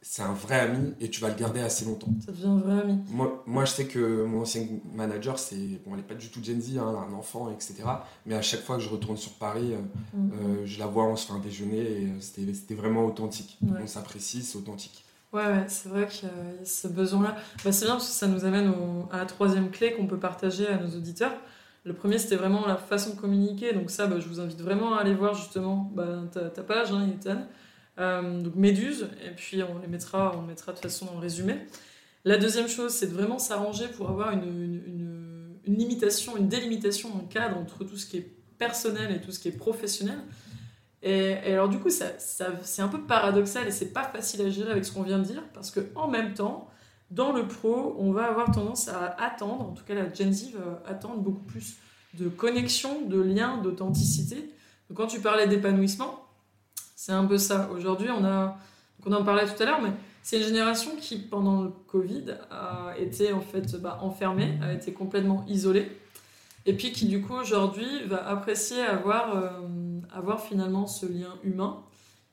c'est un vrai ami et tu vas le garder assez longtemps. Ça devient un vrai ami. Moi, moi je sais que mon ancien manager, c'est bon, elle n'est pas du tout Gen Z, hein, un enfant, etc. Mais à chaque fois que je retourne sur Paris, euh, mm. euh, je la vois, on se fait un déjeuner et c'était vraiment authentique. On s'apprécie, c'est authentique. Ouais, ouais c'est vrai qu'il y a ce besoin-là. Bah, c'est bien parce que ça nous amène à la troisième clé qu'on peut partager à nos auditeurs. Le premier, c'était vraiment la façon de communiquer. Donc ça, bah, je vous invite vraiment à aller voir justement bah, ta, page, hein, Ethan. Euh, donc Méduse, et puis on les mettra, on mettra de façon dans le résumé. La deuxième chose, c'est de vraiment s'arranger pour avoir une, une, une, limitation, une délimitation, un cadre entre tout ce qui est personnel et tout ce qui est professionnel. Et, alors du coup, ça, c'est un peu paradoxal et c'est pas facile à gérer avec ce qu'on vient de dire, parce que en même temps, dans le pro, on va avoir tendance à attendre, en tout cas la Gen Z va attendre beaucoup plus de connexion, de lien, d'authenticité. Quand tu parlais d'épanouissement, c'est un peu ça. Aujourd'hui, on a, on en parlait tout à l'heure, mais c'est une génération qui, pendant le Covid, a été en fait bah, enfermée, a été complètement isolée, et puis qui du coup aujourd'hui va apprécier avoir, euh, avoir finalement ce lien humain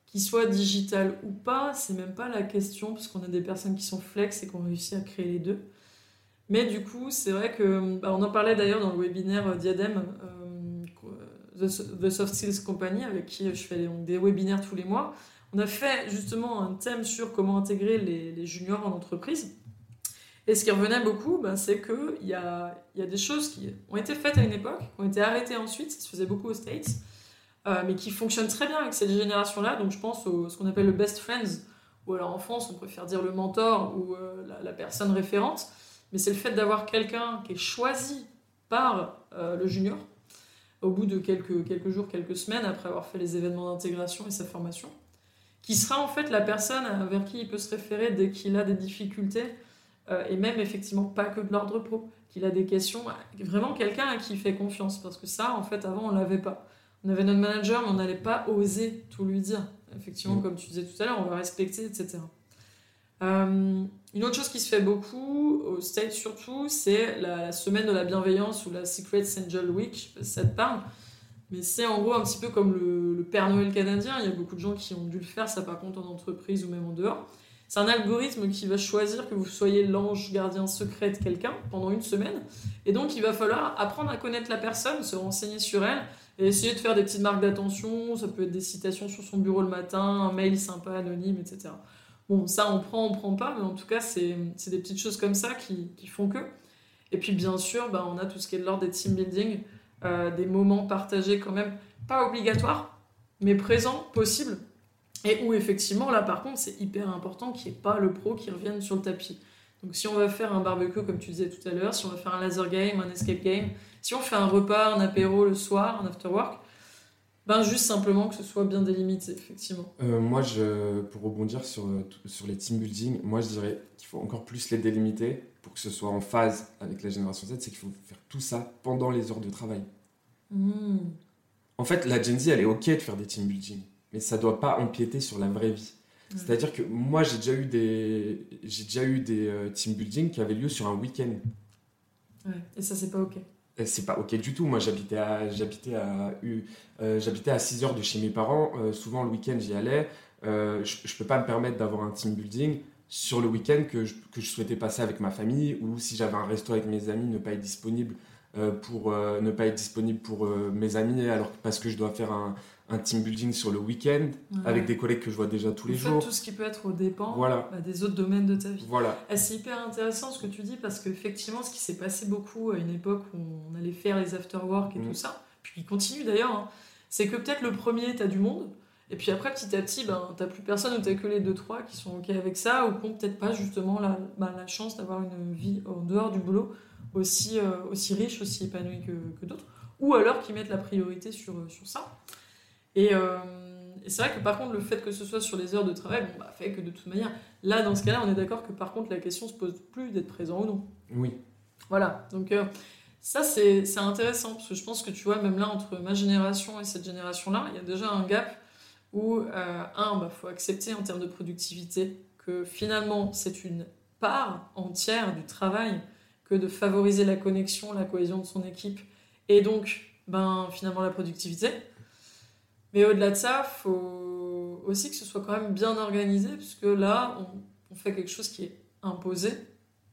qu'il soit digital ou pas, c'est même pas la question, parce qu'on a des personnes qui sont flex et qui ont réussi à créer les deux. Mais du coup, c'est vrai que, bah, on en parlait d'ailleurs dans le webinaire euh, Diadem, euh, The, Soft Skills Company, avec qui je fais des webinaires tous les mois. On a fait justement un thème sur comment intégrer les, juniors en entreprise. Et ce qui revenait beaucoup, bah, c'est qu'il y y a des choses qui ont été faites à une époque, qui ont été arrêtées ensuite, ça se faisait beaucoup aux States, euh, mais qui fonctionne très bien avec cette génération-là. Donc je pense à ce qu'on appelle le best friends, ou alors en France on préfère dire le mentor ou euh, la, personne référente. Mais c'est le fait d'avoir quelqu'un qui est choisi par euh, le junior au bout de quelques, quelques jours, quelques semaines après avoir fait les événements d'intégration et sa formation, qui sera en fait la personne vers qui il peut se référer dès qu'il a des difficultés, et même effectivement pas que de l'ordre pro, qu'il a des questions, vraiment quelqu'un à qui il fait confiance, parce que ça, en fait, avant, on l'avait pas. On avait notre manager, mais on n'allait pas oser tout lui dire. Effectivement, mm. comme tu disais tout à l'heure, on va respecter, etc. Euh, une autre chose qui se fait beaucoup, au States surtout, c'est la, semaine de la bienveillance ou la Secret Angel Week, ça te parle. Mais c'est en gros un petit peu comme le, Père Noël canadien. Il y a beaucoup de gens qui ont dû le faire, ça par contre en entreprise ou même en dehors. C'est un algorithme qui va choisir que vous soyez l'ange gardien secret de quelqu'un pendant une semaine. Et donc il va falloir apprendre à connaître la personne, se renseigner sur elle et essayer de faire des petites marques d'attention. Ça peut être des citations sur son bureau le matin, un mail sympa, anonyme, etc. Bon, ça on prend, on prend pas, mais en tout cas c'est des petites choses comme ça qui, qui font que. Et puis bien sûr, bah, on a tout ce qui est de l'ordre des team building. Euh, des moments partagés quand même, pas obligatoires, mais présents, possibles. Et où effectivement, là par contre, c'est hyper important qu'il n'y ait pas le pro qui revienne sur le tapis. Donc si on va faire un barbecue, comme tu disais tout à l'heure, si on va faire un laser game, un escape game, si on fait un repas, un apéro le soir, un after work, ben juste simplement que ce soit bien délimité, effectivement. Euh, moi, je, pour rebondir sur, sur les team building, moi je dirais qu'il faut encore plus les délimiter pour que ce soit en phase avec la génération Z, c'est qu'il faut faire tout ça pendant les heures de travail. Hmm. En fait, la Gen Z, elle est OK de faire des team building, mais ça ne doit pas empiéter sur la vraie vie. C'est-à-dire que moi, j'ai déjà eu des, j'ai déjà eu des euh, team building qui avaient lieu sur un week-end. Ouais. Et ça, c'est pas OK. C'est pas OK du tout. Moi, j'habitais à, j'habitais à, euh, j'habitais à 6 heures de chez mes parents. Euh, souvent, le week-end, j'y allais. je ne peux pas me permettre d'avoir un team building sur le week-end que je, que je, souhaitais passer avec ma famille ou si j'avais un resto avec mes amis, ne pas être disponible euh, pour euh, ne pas être disponible pour euh, mes amis alors parce que je dois faire un, un team building sur le week-end avec des collègues que je vois déjà tous les jours. tout ce qui peut être au dépend voilà. Bah, des autres domaines de ta vie. Voilà. c'est hyper intéressant ce que tu dis parce qu'effectivement, ce qui s'est passé beaucoup à une époque où on allait faire les after-work et mm. tout ça, puis il continue d'ailleurs, hein, c'est que peut-être le premier, tu as du monde, et puis après, petit à petit, ben, t'as plus personne ou t'as que les deux, trois qui sont OK avec ça ou qui n'ont peut-être pas justement la, ben, la chance d'avoir une vie en dehors du boulot aussi, euh, aussi riche, aussi épanoui que, que d'autres, ou alors qui mettent la priorité sur, sur ça. Et, euh, et c'est vrai que par contre, le fait que ce soit sur les heures de travail, bon, bah, fait que de toute manière, là, dans ce cas-là, on est d'accord que par contre, la question se pose plus d'être présent ou non. Oui. Voilà, donc euh, ça, c'est intéressant, parce que je pense que tu vois, même là, entre ma génération et cette génération-là, il y a déjà un gap où, un, il bah, faut accepter en termes de productivité que finalement, c'est une part entière du travail que de favoriser la connexion, la cohésion de son équipe et donc ben, finalement la productivité. Mais au-delà de ça, il faut aussi que ce soit quand même bien organisé, puisque là, on, fait quelque chose qui est imposé,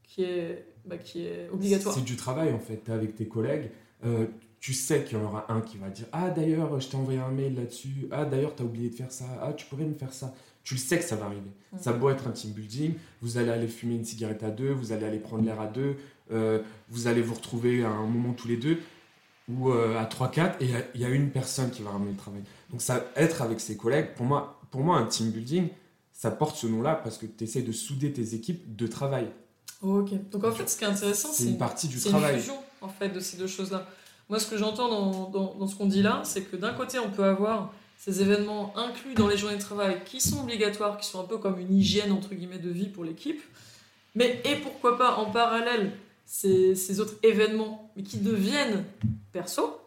qui est, bah, qui est obligatoire. C'est du travail en fait, avec tes collègues. Euh, tu sais qu'il y en aura un qui va dire Ah d'ailleurs, je t'ai envoyé un mail là-dessus. Ah d'ailleurs, tu as oublié de faire ça. Ah, tu pourrais me faire ça. Tu le sais que ça va arriver. Mm. Ça doit être un team building. Vous allez aller fumer une cigarette à deux, vous allez aller prendre l'air à deux, euh, vous allez vous retrouver à un moment tous les deux ou euh, à 3-4 et il y, a une personne qui va ramener le travail. Donc ça, être avec ses collègues, pour moi, pour moi un team building, ça porte ce nom-là parce que tu essaies de souder tes équipes de travail. ok, donc en fait ce qui est intéressant, c'est une partie du travail. une fusion en fait de ces deux choses-là. Moi ce que j'entends dans, dans, dans, ce qu'on dit là, c'est que d'un côté on peut avoir ces événements inclus dans les journées de travail qui sont obligatoires, qui sont un peu comme une hygiène entre guillemets de vie pour l'équipe, mais et pourquoi pas en parallèle ces, autres événements, mais qui deviennent perso.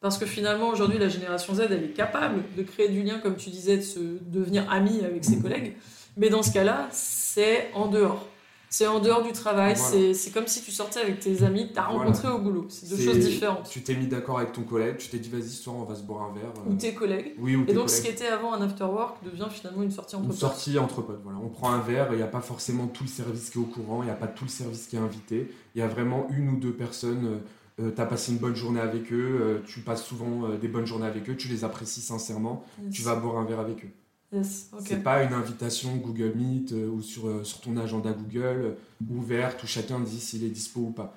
Parce que finalement, aujourd'hui, la génération Z, elle est capable de créer du lien, comme tu disais, de se devenir amie avec ses collègues. Mais dans ce cas-là, c'est en dehors. C'est en dehors du travail, c'est comme si tu sortais avec tes amis que tu as rencontrés au boulot. C'est deux choses différentes. Tu t'es mis d'accord avec ton collègue, tu t'es dit vas-y, soir on va se boire un verre. Ou tes collègues. Oui, ou Et donc ce qui était avant un after work devient finalement une sortie entre potes. Une sortie entre potes, voilà. On prend un verre, il n'y a pas forcément tout le service qui est au courant, il n'y a pas tout le service qui est invité. Il y a vraiment une ou deux personnes. Euh, euh tu as passé une bonne journée avec eux, euh, tu passes souvent euh, des bonnes journées avec eux, tu les apprécies sincèrement, tu vas boire un verre avec eux. Yes, C'est pas une invitation Google Meet euh, ou sur, euh, sur ton agenda Google euh, ouverte où chacun dit s'il est dispo ou pas.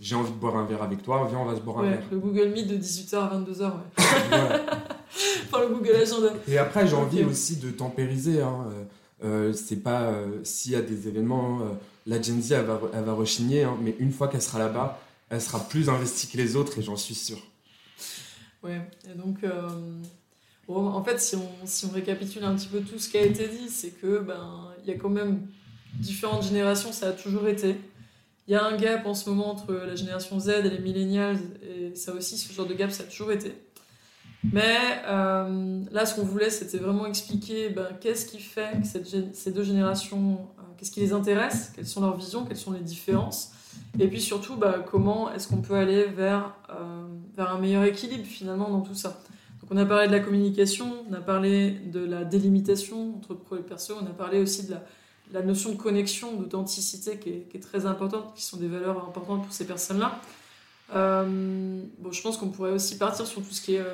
J'ai envie de boire un verre avec toi, viens, on va se boire un verre. Le Google Meet de 18h à 22h, ouais. enfin, [LAUGHS] le Google Agenda. Et après, j'ai envie aussi de tempériser. Hein. c'est pas s'il y a des événements, la Gen Z, elle va, elle va rechigner, hein, mais une fois qu'elle sera là-bas, elle sera plus investie que les autres et j'en suis sûr. Ouais, et donc en fait, si on, si on récapitule un petit peu tout ce qui a été dit, c'est que ben il y a quand même différentes générations, ça a toujours été. Il y a un gap en ce moment entre la génération Z et les millennials, et ça aussi, ce genre de gap, ça a toujours été. Mais euh, là, ce qu'on voulait, c'était vraiment expliquer ben, qu'est-ce qui fait que ces deux générations, euh, qu'est-ce qui les intéresse, quelles sont leurs visions, quelles sont les différences, et puis surtout, ben, comment est-ce qu'on peut aller vers, euh, vers un meilleur équilibre finalement dans tout ça? Donc on a parlé de la communication, on a parlé de la délimitation entre pro et perso, on a parlé aussi de la, notion de connexion, d'authenticité qui, est, très importante, qui sont des valeurs importantes pour ces personnes-là. bon, je pense qu'on pourrait aussi partir sur tout ce qui est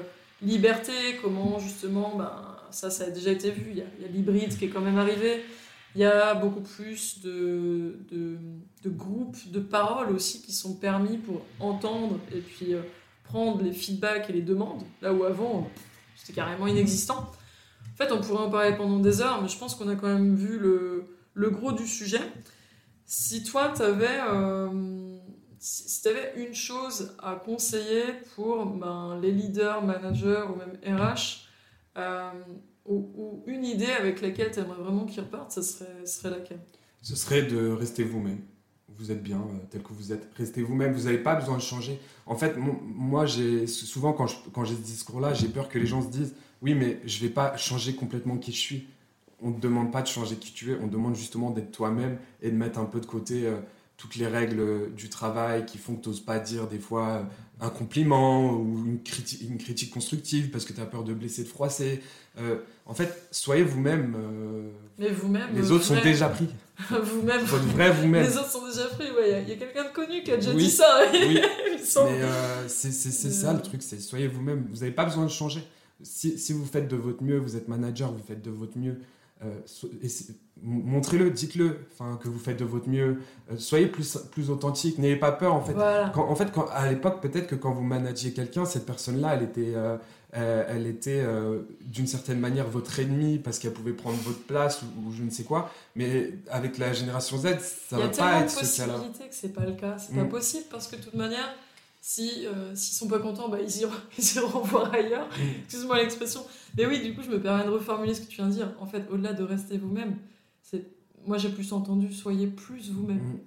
liberté, comment justement, ben, ça, ça a déjà été vu, il y a, l'hybride qui est quand même arrivé, il y a beaucoup plus de, de, groupes de paroles aussi qui sont permis pour entendre et puis euh, prendre les feedbacks et les demandes, là où avant, c'était carrément inexistant. En fait, on pourrait en parler pendant des heures, mais je pense qu'on a quand même vu le, le gros du sujet. Si toi, tu avais... Euh, si avais une chose à conseiller pour ben, les leaders, managers ou même RH, euh, ou, une idée avec laquelle tu aimerais vraiment qu'ils repartent, ce serait, serait laquelle? Ce serait de rester vous-même. Vous êtes bien euh, tel que vous êtes. Restez vous-même. Vous n'avez pas besoin de changer. En fait, moi, j'ai souvent quand j'ai quand ce discours-là, j'ai peur que les gens se disent oui, mais je ne vais pas changer complètement qui je suis. On ne te demande pas de changer qui tu es. On demande justement d'être toi-même et de mettre un peu de côté. Euh, toutes les règles du travail qui font que tu n'oses pas dire des fois un compliment ou une, critique, une critique constructive parce que tu as peur de blesser, de froisser. Euh, en fait, soyez vous-même. Euh, Mais vous-même. Les autres sont déjà pris. [LAUGHS] vous-même. Votre vrai vous-même. Les autres sont déjà pris, il ouais, y a, quelqu'un de connu qui a déjà dit ça. oui. [LAUGHS] Mais euh, c'est ça le truc, c'est soyez vous-même. Vous n'avez pas besoin de changer. Si, si, vous faites de votre mieux, vous êtes manager, vous faites de votre mieux, montrez-le, dites-le, enfin que vous faites de votre mieux, euh, soyez plus plus authentique, n'ayez pas peur en fait. en fait, quand, à l'époque peut-être que quand vous managiez quelqu'un, cette personne-là, elle était euh, euh, elle était d'une certaine manière votre ennemi parce qu'elle pouvait prendre votre place ou, je ne sais quoi. Mais avec la génération Z, ça va pas être ce cas-là. Il y a tellement de possibilités que c'est pas le cas. C'est pas mm. possible parce que de toute manière, si s'ils sont pas contents, bah, ils, iront, [LAUGHS] ils iront voir ailleurs. Mm. Excuse-moi l'expression. Mais oui, du coup, je me permets de reformuler ce que tu viens de dire. En fait, au-delà de rester vous-même, moi j'ai plus entendu soyez plus vous-même. Mm.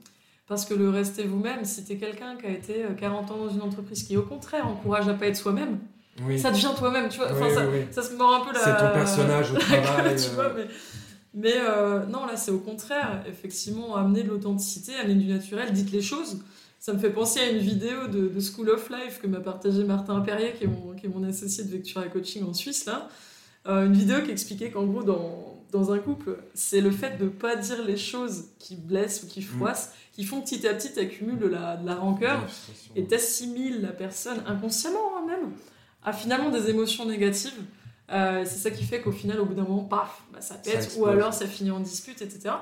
Parce que le rester vous-même, si tu es quelqu'un qui a été 40 euh, ans dans une entreprise qui au contraire encourage à pas être soi-même, ça devient toi-même, tu vois. ça, se mord un peu la. C'est ton personnage au [LAUGHS] travail. Euh. mais, euh, non, là c'est au contraire, effectivement, amener de l'authenticité, amener du naturel, dites les choses. Ça me fait penser à une vidéo de, School of Life que m'a partagé Martin Perrier, qui est, mon, qui est mon associé de Vectura Coaching en Suisse, là. une vidéo qui expliquait qu'en gros, dans, dans un couple, c'est le fait de ne pas dire les choses qui blessent ou qui mm. froissent, qui font petit à petit accumulent la, de la rancœur et t'assimiles la personne inconsciemment hein, même à finalement des émotions négatives. Euh, c'est ça qui fait qu'au final, au bout d'un moment, paf, bah, ça pète, ou alors ça finit en dispute, etc.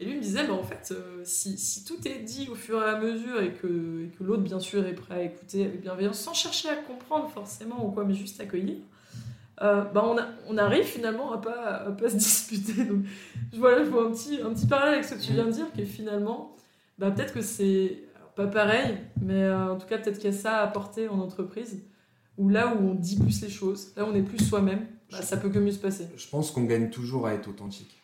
Et lui me disait, bah, en fait, euh, si, si, tout est dit au fur et à mesure et que, et que l'autre, bien sûr, est prêt à écouter avec bienveillance, sans chercher à comprendre forcément ou quoi, mais juste accueillir, euh, bah on, on, arrive finalement à pas, pas [LAUGHS] se disputer. Donc, je, vois, je vois un petit, un petit parallèle avec ce que tu viens de dire, qui est finalement, bah, peut-être que c'est pas pareil, mais euh, en tout cas, peut-être qu'il y a ça à apporter en entreprise, où là où on dit plus les choses, là où on est plus soi-même, bah, ça peut que mieux se passer. Je pense qu'on gagne toujours à être authentique.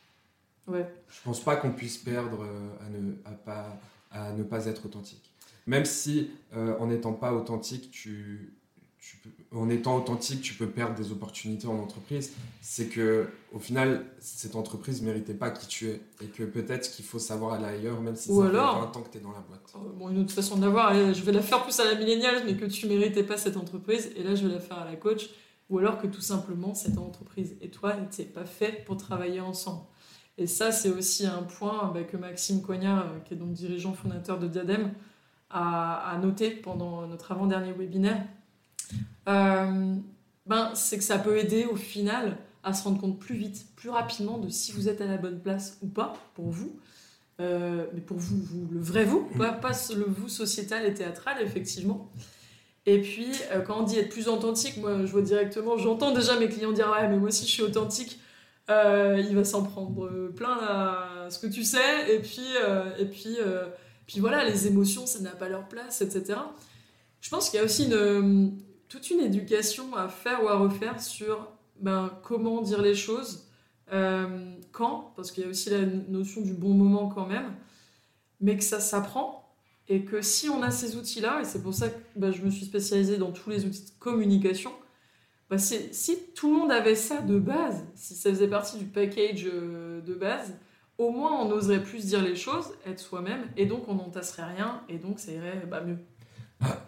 Ouais. Je pense pas qu'on puisse perdre euh, à ne, à pas, à ne pas être authentique. Même si, en n'étant pas authentique, tu, en étant authentique, tu peux perdre des opportunités en entreprise. C'est que, au final, cette entreprise ne méritait pas qui tu es. Et que peut-être qu'il faut savoir aller ailleurs, même si Ou ça alors, fait 20 ans que tu es dans la boîte. Euh, bon, une autre façon de l'avoir, je vais la faire plus à la milléniale, mais que tu ne méritais pas cette entreprise. Et là, je vais la faire à la coach. Ou alors que tout simplement, cette entreprise et toi n'étaient pas fait pour travailler ensemble. Et ça, c'est aussi un point bah, que Maxime Cognard, euh, qui est donc dirigeant fondateur de Diadem, a, a noté pendant notre avant-dernier webinaire euh, ben, c'est que ça peut aider au final à se rendre compte plus vite, plus rapidement de si vous êtes à la bonne place ou pas pour vous. Euh, mais pour vous, vous, le vrai vous, pas, pas le vous sociétal et théâtral, effectivement. Et puis, euh, quand on dit être plus authentique, moi, je vois directement, j'entends déjà mes clients dire Ouais, mais moi aussi, je suis authentique. il va s'en prendre plein à ce que tu sais. Et puis, et puis, puis voilà, les émotions, ça n'a pas leur place, etc. Je pense qu'il y a aussi une, toute une éducation à faire ou à refaire sur ben, comment dire les choses, euh, quand, parce qu'il y a aussi la notion du bon moment quand même, mais que ça s'apprend et que si on a ces outils-là, et c'est pour ça que ben, je me suis spécialisée dans tous les outils de communication, ben, si tout le monde avait ça de base, si ça faisait partie du package euh, de base, au moins on oserait plus dire les choses, être soi-même, et donc on n'entasserait rien, et donc ça irait bah, mieux.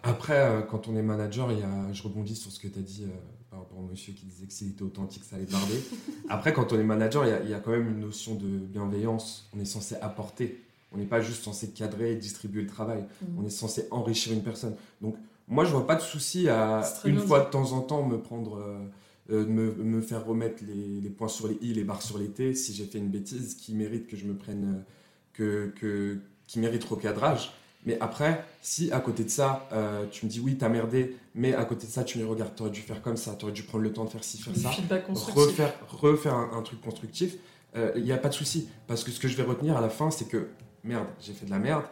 Après, euh, quand on est manager, il y a, je rebondis sur ce que tu as dit euh, par rapport au monsieur qui disait que s'il était authentique, ça allait parler. [LAUGHS] Après, quand on est manager, il y, a, il y, a, quand même une notion de bienveillance. On est censé apporter. On n'est pas juste censé cadrer et distribuer le travail. Mm. On est censé enrichir une personne. Donc, moi, je vois pas de souci à, une fois de temps en temps, me prendre. Euh, me, me, faire remettre les, les, points sur les i, les barres sur les t, si j'ai fait une bêtise qui mérite que je me prenne, que, que, qui mérite recadrage. Mais après, si à côté de ça, euh, tu me dis oui, t'as merdé, mais à côté de ça, tu me regardes, t'aurais dû faire comme ça, t'aurais dû prendre le temps de faire ci, faire ça, refaire, refaire un, truc constructif, il euh, n'y a pas de souci. Parce que ce que je vais retenir à la fin, c'est que merde, j'ai fait de la merde,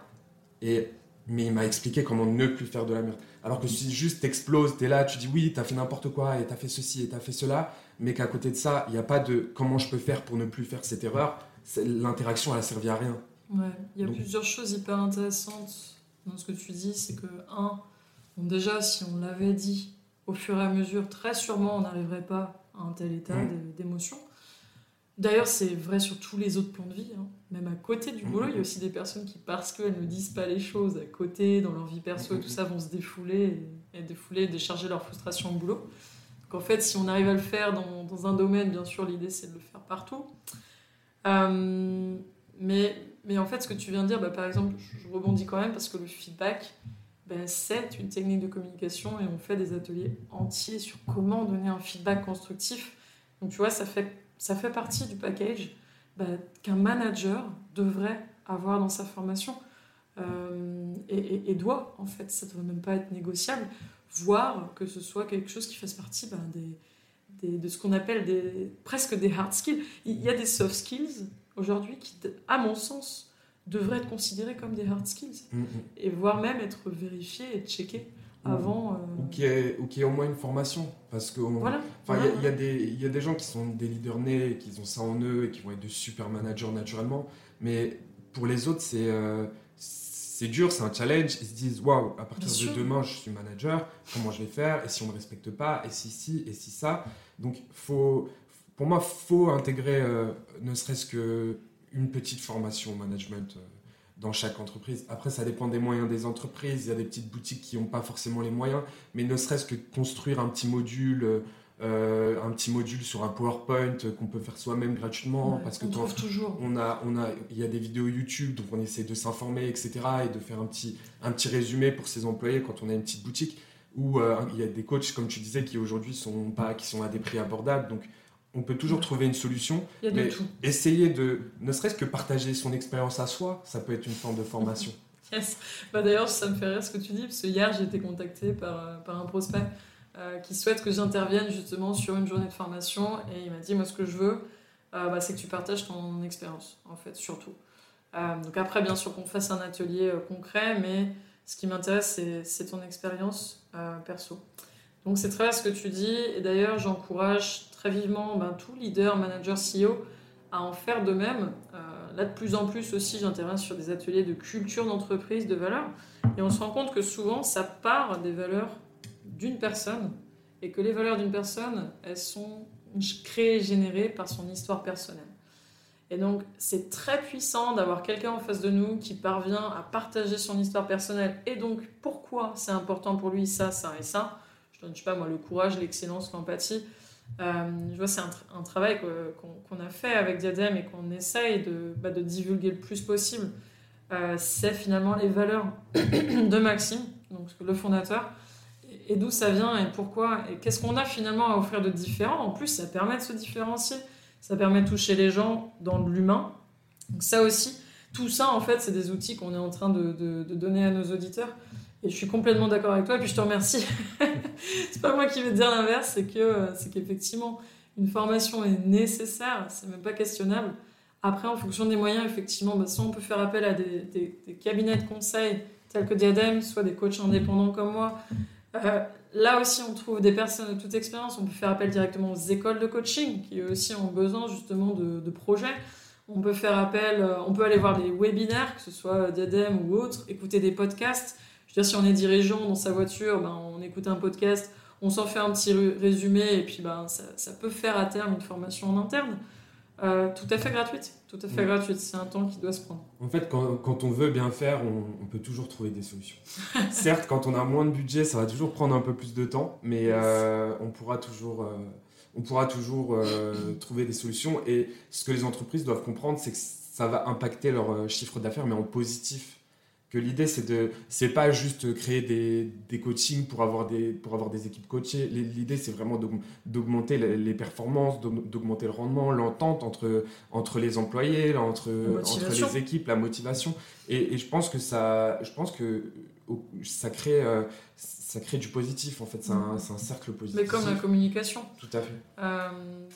et, mais il m'a expliqué comment ne plus faire de la merde. Alors que si juste t'exploses, t'es là, tu dis oui, t'as fait n'importe quoi, et t'as fait ceci, et t'as fait cela, mais qu'à côté de ça, il n'y a pas de comment je peux faire pour ne plus faire cette erreur, l'interaction, elle a servi à rien. Ouais, il y a plusieurs choses hyper intéressantes dans ce que tu dis. C'est que, un, déjà, si on l'avait dit au fur et à mesure, très sûrement, on n'arriverait pas à un tel état d'émotion. D'ailleurs, c'est vrai sur tous les autres plans de vie. Hein. Même à côté du boulot, il y a aussi des personnes qui, parce qu'elles ne disent pas les choses à côté, dans leur vie perso et tout ça, vont se défouler et, défouler, décharger leur frustration au boulot. Donc en fait, si on arrive à le faire dans, dans un domaine, bien sûr, l'idée c'est de le faire partout. Euh, mais mais en fait, ce que tu viens de dire, bah, par exemple, je rebondis quand même parce que le feedback, ben, c'est une technique de communication et on fait des ateliers entiers sur comment donner un feedback constructif. Donc tu vois, ça fait, ça fait partie du package bah, qu'un manager devrait avoir dans sa formation euh, et, doit, en fait, ça ne devrait même pas être négociable, voire que ce soit quelque chose qui fasse partie de ce qu'on appelle presque des hard skills. Il y a des soft skills aujourd'hui qui, à mon sens, devraient être considérés comme des hard skills mm, mm. et voire même être vérifiés et checkés avant. Euh, ou qu'il y, ait au moins une formation. Parce que voilà, il y, y, y, a des gens qui sont des leaders nés, qui ont ça en eux et qui vont être de super managers naturellement. Mais pour les autres, c'est. Euh, c'est dur, c'est un challenge. Ils se disent waouh, à partir de demain, je suis manager, comment je vais faire Et si on ne me respecte pas Et si, si, et si ça Donc, faut, pour moi, faut intégrer euh, ne serait-ce qu'une petite formation au management euh, dans chaque entreprise. Après, ça dépend des moyens des entreprises. Il y a des petites boutiques qui n'ont pas forcément les moyens, mais ne serait-ce que construire un petit module. Euh, un petit module sur un PowerPoint qu'on peut faire soi-même gratuitement parce que on toujours. On a, on a, il y a des vidéos YouTube donc on essaie de s'informer etc et de faire un petit, un petit résumé pour ses employés quand on a une petite boutique où il y a des coachs comme tu disais qui aujourd'hui sont pas, qui sont à des prix abordables donc on peut toujours trouver une solution. mais essayer de, ne serait-ce que partager son expérience à soi, ça peut être une forme de formation. [LAUGHS] yes. Bah, D'ailleurs, ça me fait rire ce que tu dis, parce que hier, j'ai été contactée par, euh, par un prospect euh, qui souhaite que j'intervienne justement sur une journée de formation. Et il m'a dit, moi, ce que je veux, euh, bah, c'est que tu partages ton expérience, en fait, surtout. donc après, bien sûr qu'on fasse un atelier concret, mais ce qui m'intéresse, c'est ton expérience perso. Donc c'est très bien ce que tu dis, et d'ailleurs j'encourage très vivement ben, tout leader, manager, CEO à en faire de même. Euh, là de plus en plus aussi j'interviens sur des ateliers de culture d'entreprise, de valeurs, et on se rend compte que souvent ça part des valeurs d'une personne, et que les valeurs d'une personne, elles sont créées générées par son histoire personnelle. Et donc, c'est très puissant d'avoir quelqu'un en face de nous qui parvient à partager son histoire personnelle et donc pourquoi c'est important pour lui ça, ça et ça? Je sais pas moi, le courage, l'excellence, l'empathie. Euh, je vois, c'est un, travail qu'on a fait avec Diadem et qu'on essaye de, bah, de, divulguer le plus possible. Euh, c'est finalement les valeurs [COUGHS] de Maxime, donc le fondateur, et, d'où ça vient et pourquoi, et qu'est-ce qu'on a finalement à offrir de différent? En plus, ça permet de se différencier, ça permet de toucher les gens dans l'humain. Donc ça aussi, tout ça, en fait, c'est des outils qu'on est en train de donner à nos auditeurs. Et je suis complètement d'accord avec toi, et puis je te remercie. [LAUGHS] c'est pas moi qui vais te dire l'inverse, c'est que c'est qu'effectivement, une formation est nécessaire, c'est même pas questionnable. Après, en fonction des moyens, effectivement, bah, soit on peut faire appel à des, cabinets de conseil tels que Diadem, soit des coachs indépendants comme moi. Euh, là aussi, on trouve des personnes de toute expérience. On peut faire appel directement aux écoles de coaching qui aussi ont besoin justement de, de projets. On peut faire appel, euh, on peut aller voir des webinaires, que ce soit Diadem ou autre, écouter des podcasts. Je veux dire, si on est dirigeant dans sa voiture, ben, on écoute un podcast, on s'en fait un petit résumé et puis ben, ça, ça, peut faire à terme une formation en interne. Euh, tout à fait gratuite, tout à fait gratuite. C'est un temps qui doit se prendre. En fait, quand, quand on veut bien faire, on, on, peut toujours trouver des solutions. [LAUGHS] Certes, quand on a moins de budget, ça va toujours prendre un peu plus de temps, mais euh, on pourra toujours, euh, on pourra toujours trouver des solutions. Et ce que les entreprises doivent comprendre, c'est que ça va impacter leur chiffre d'affaires, mais en positif que l'idée c'est de c'est pas juste créer des, des coachings pour avoir des pour avoir des équipes coachées. L'idée c'est vraiment d'augmenter les performances d'augmenter le rendement l'entente entre entre les employés entre entre les équipes la motivation. Et, et, je pense que ça je pense que ça crée euh, ça crée du positif en fait, c'est un, un, cercle positif. Mais comme la communication. Tout à fait. Euh,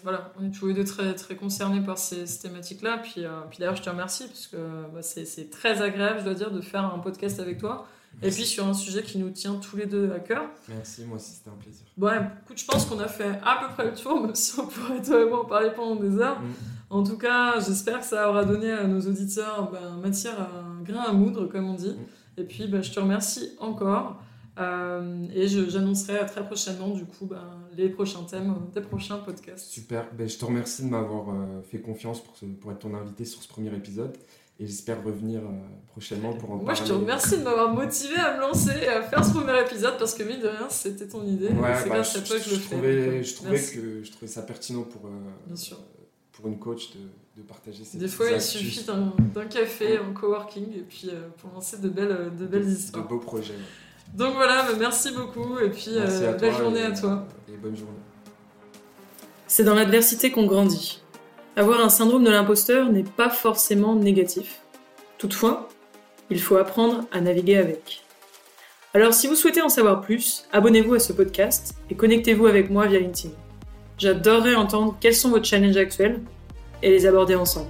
voilà, on est tous les deux très, très concernés par ces, ces thématiques-là. Puis, euh, puis d'ailleurs, je te remercie parce que bah, c'est très agréable, je dois dire, de faire un podcast avec toi. Merci. Et puis sur un sujet qui nous tient tous les deux à cœur. Merci, moi aussi c'était un plaisir. Bon, écoute, je pense qu'on a fait à peu près le tour, [LAUGHS] même si on pourrait toi et moi en parler pendant des heures. Mm. En tout cas, j'espère que ça aura donné à nos auditeurs ben, matière à un grain à moudre, comme on dit. Mm. Et puis, ben, je te remercie encore. Euh, et j'annoncerai très prochainement, du coup, ben, les prochains thèmes des prochains podcasts. Super. Ben, je te remercie de m'avoir euh, fait confiance pour, ce, pour être ton invité sur ce premier épisode. Et j'espère revenir euh, prochainement pour en Moi, parler. Moi, je te remercie de m'avoir motivé à me lancer, à faire ce premier épisode, parce que mine de rien, c'était ton idée. Ouais, c'est bah, grâce à toi que je, le trouvais, fais. Je trouvais, que, je trouvais ça pertinent pour, Bien sûr. Pour une coach de, de partager ces Des fois, il suffit d'un café en coworking et puis pour lancer de belles, de belles histoires. De beaux projets. Ouais. Donc voilà, merci beaucoup et puis euh, belle journée et, à toi. Et bonne journée. C'est dans l'adversité qu'on grandit. Avoir un syndrome de l'imposteur n'est pas forcément négatif. Toutefois, il faut apprendre à naviguer avec. Alors si vous souhaitez en savoir plus, abonnez-vous à ce podcast et connectez-vous avec moi via LinkedIn. J'adorerais entendre quels sont vos challenges actuels et les aborder ensemble.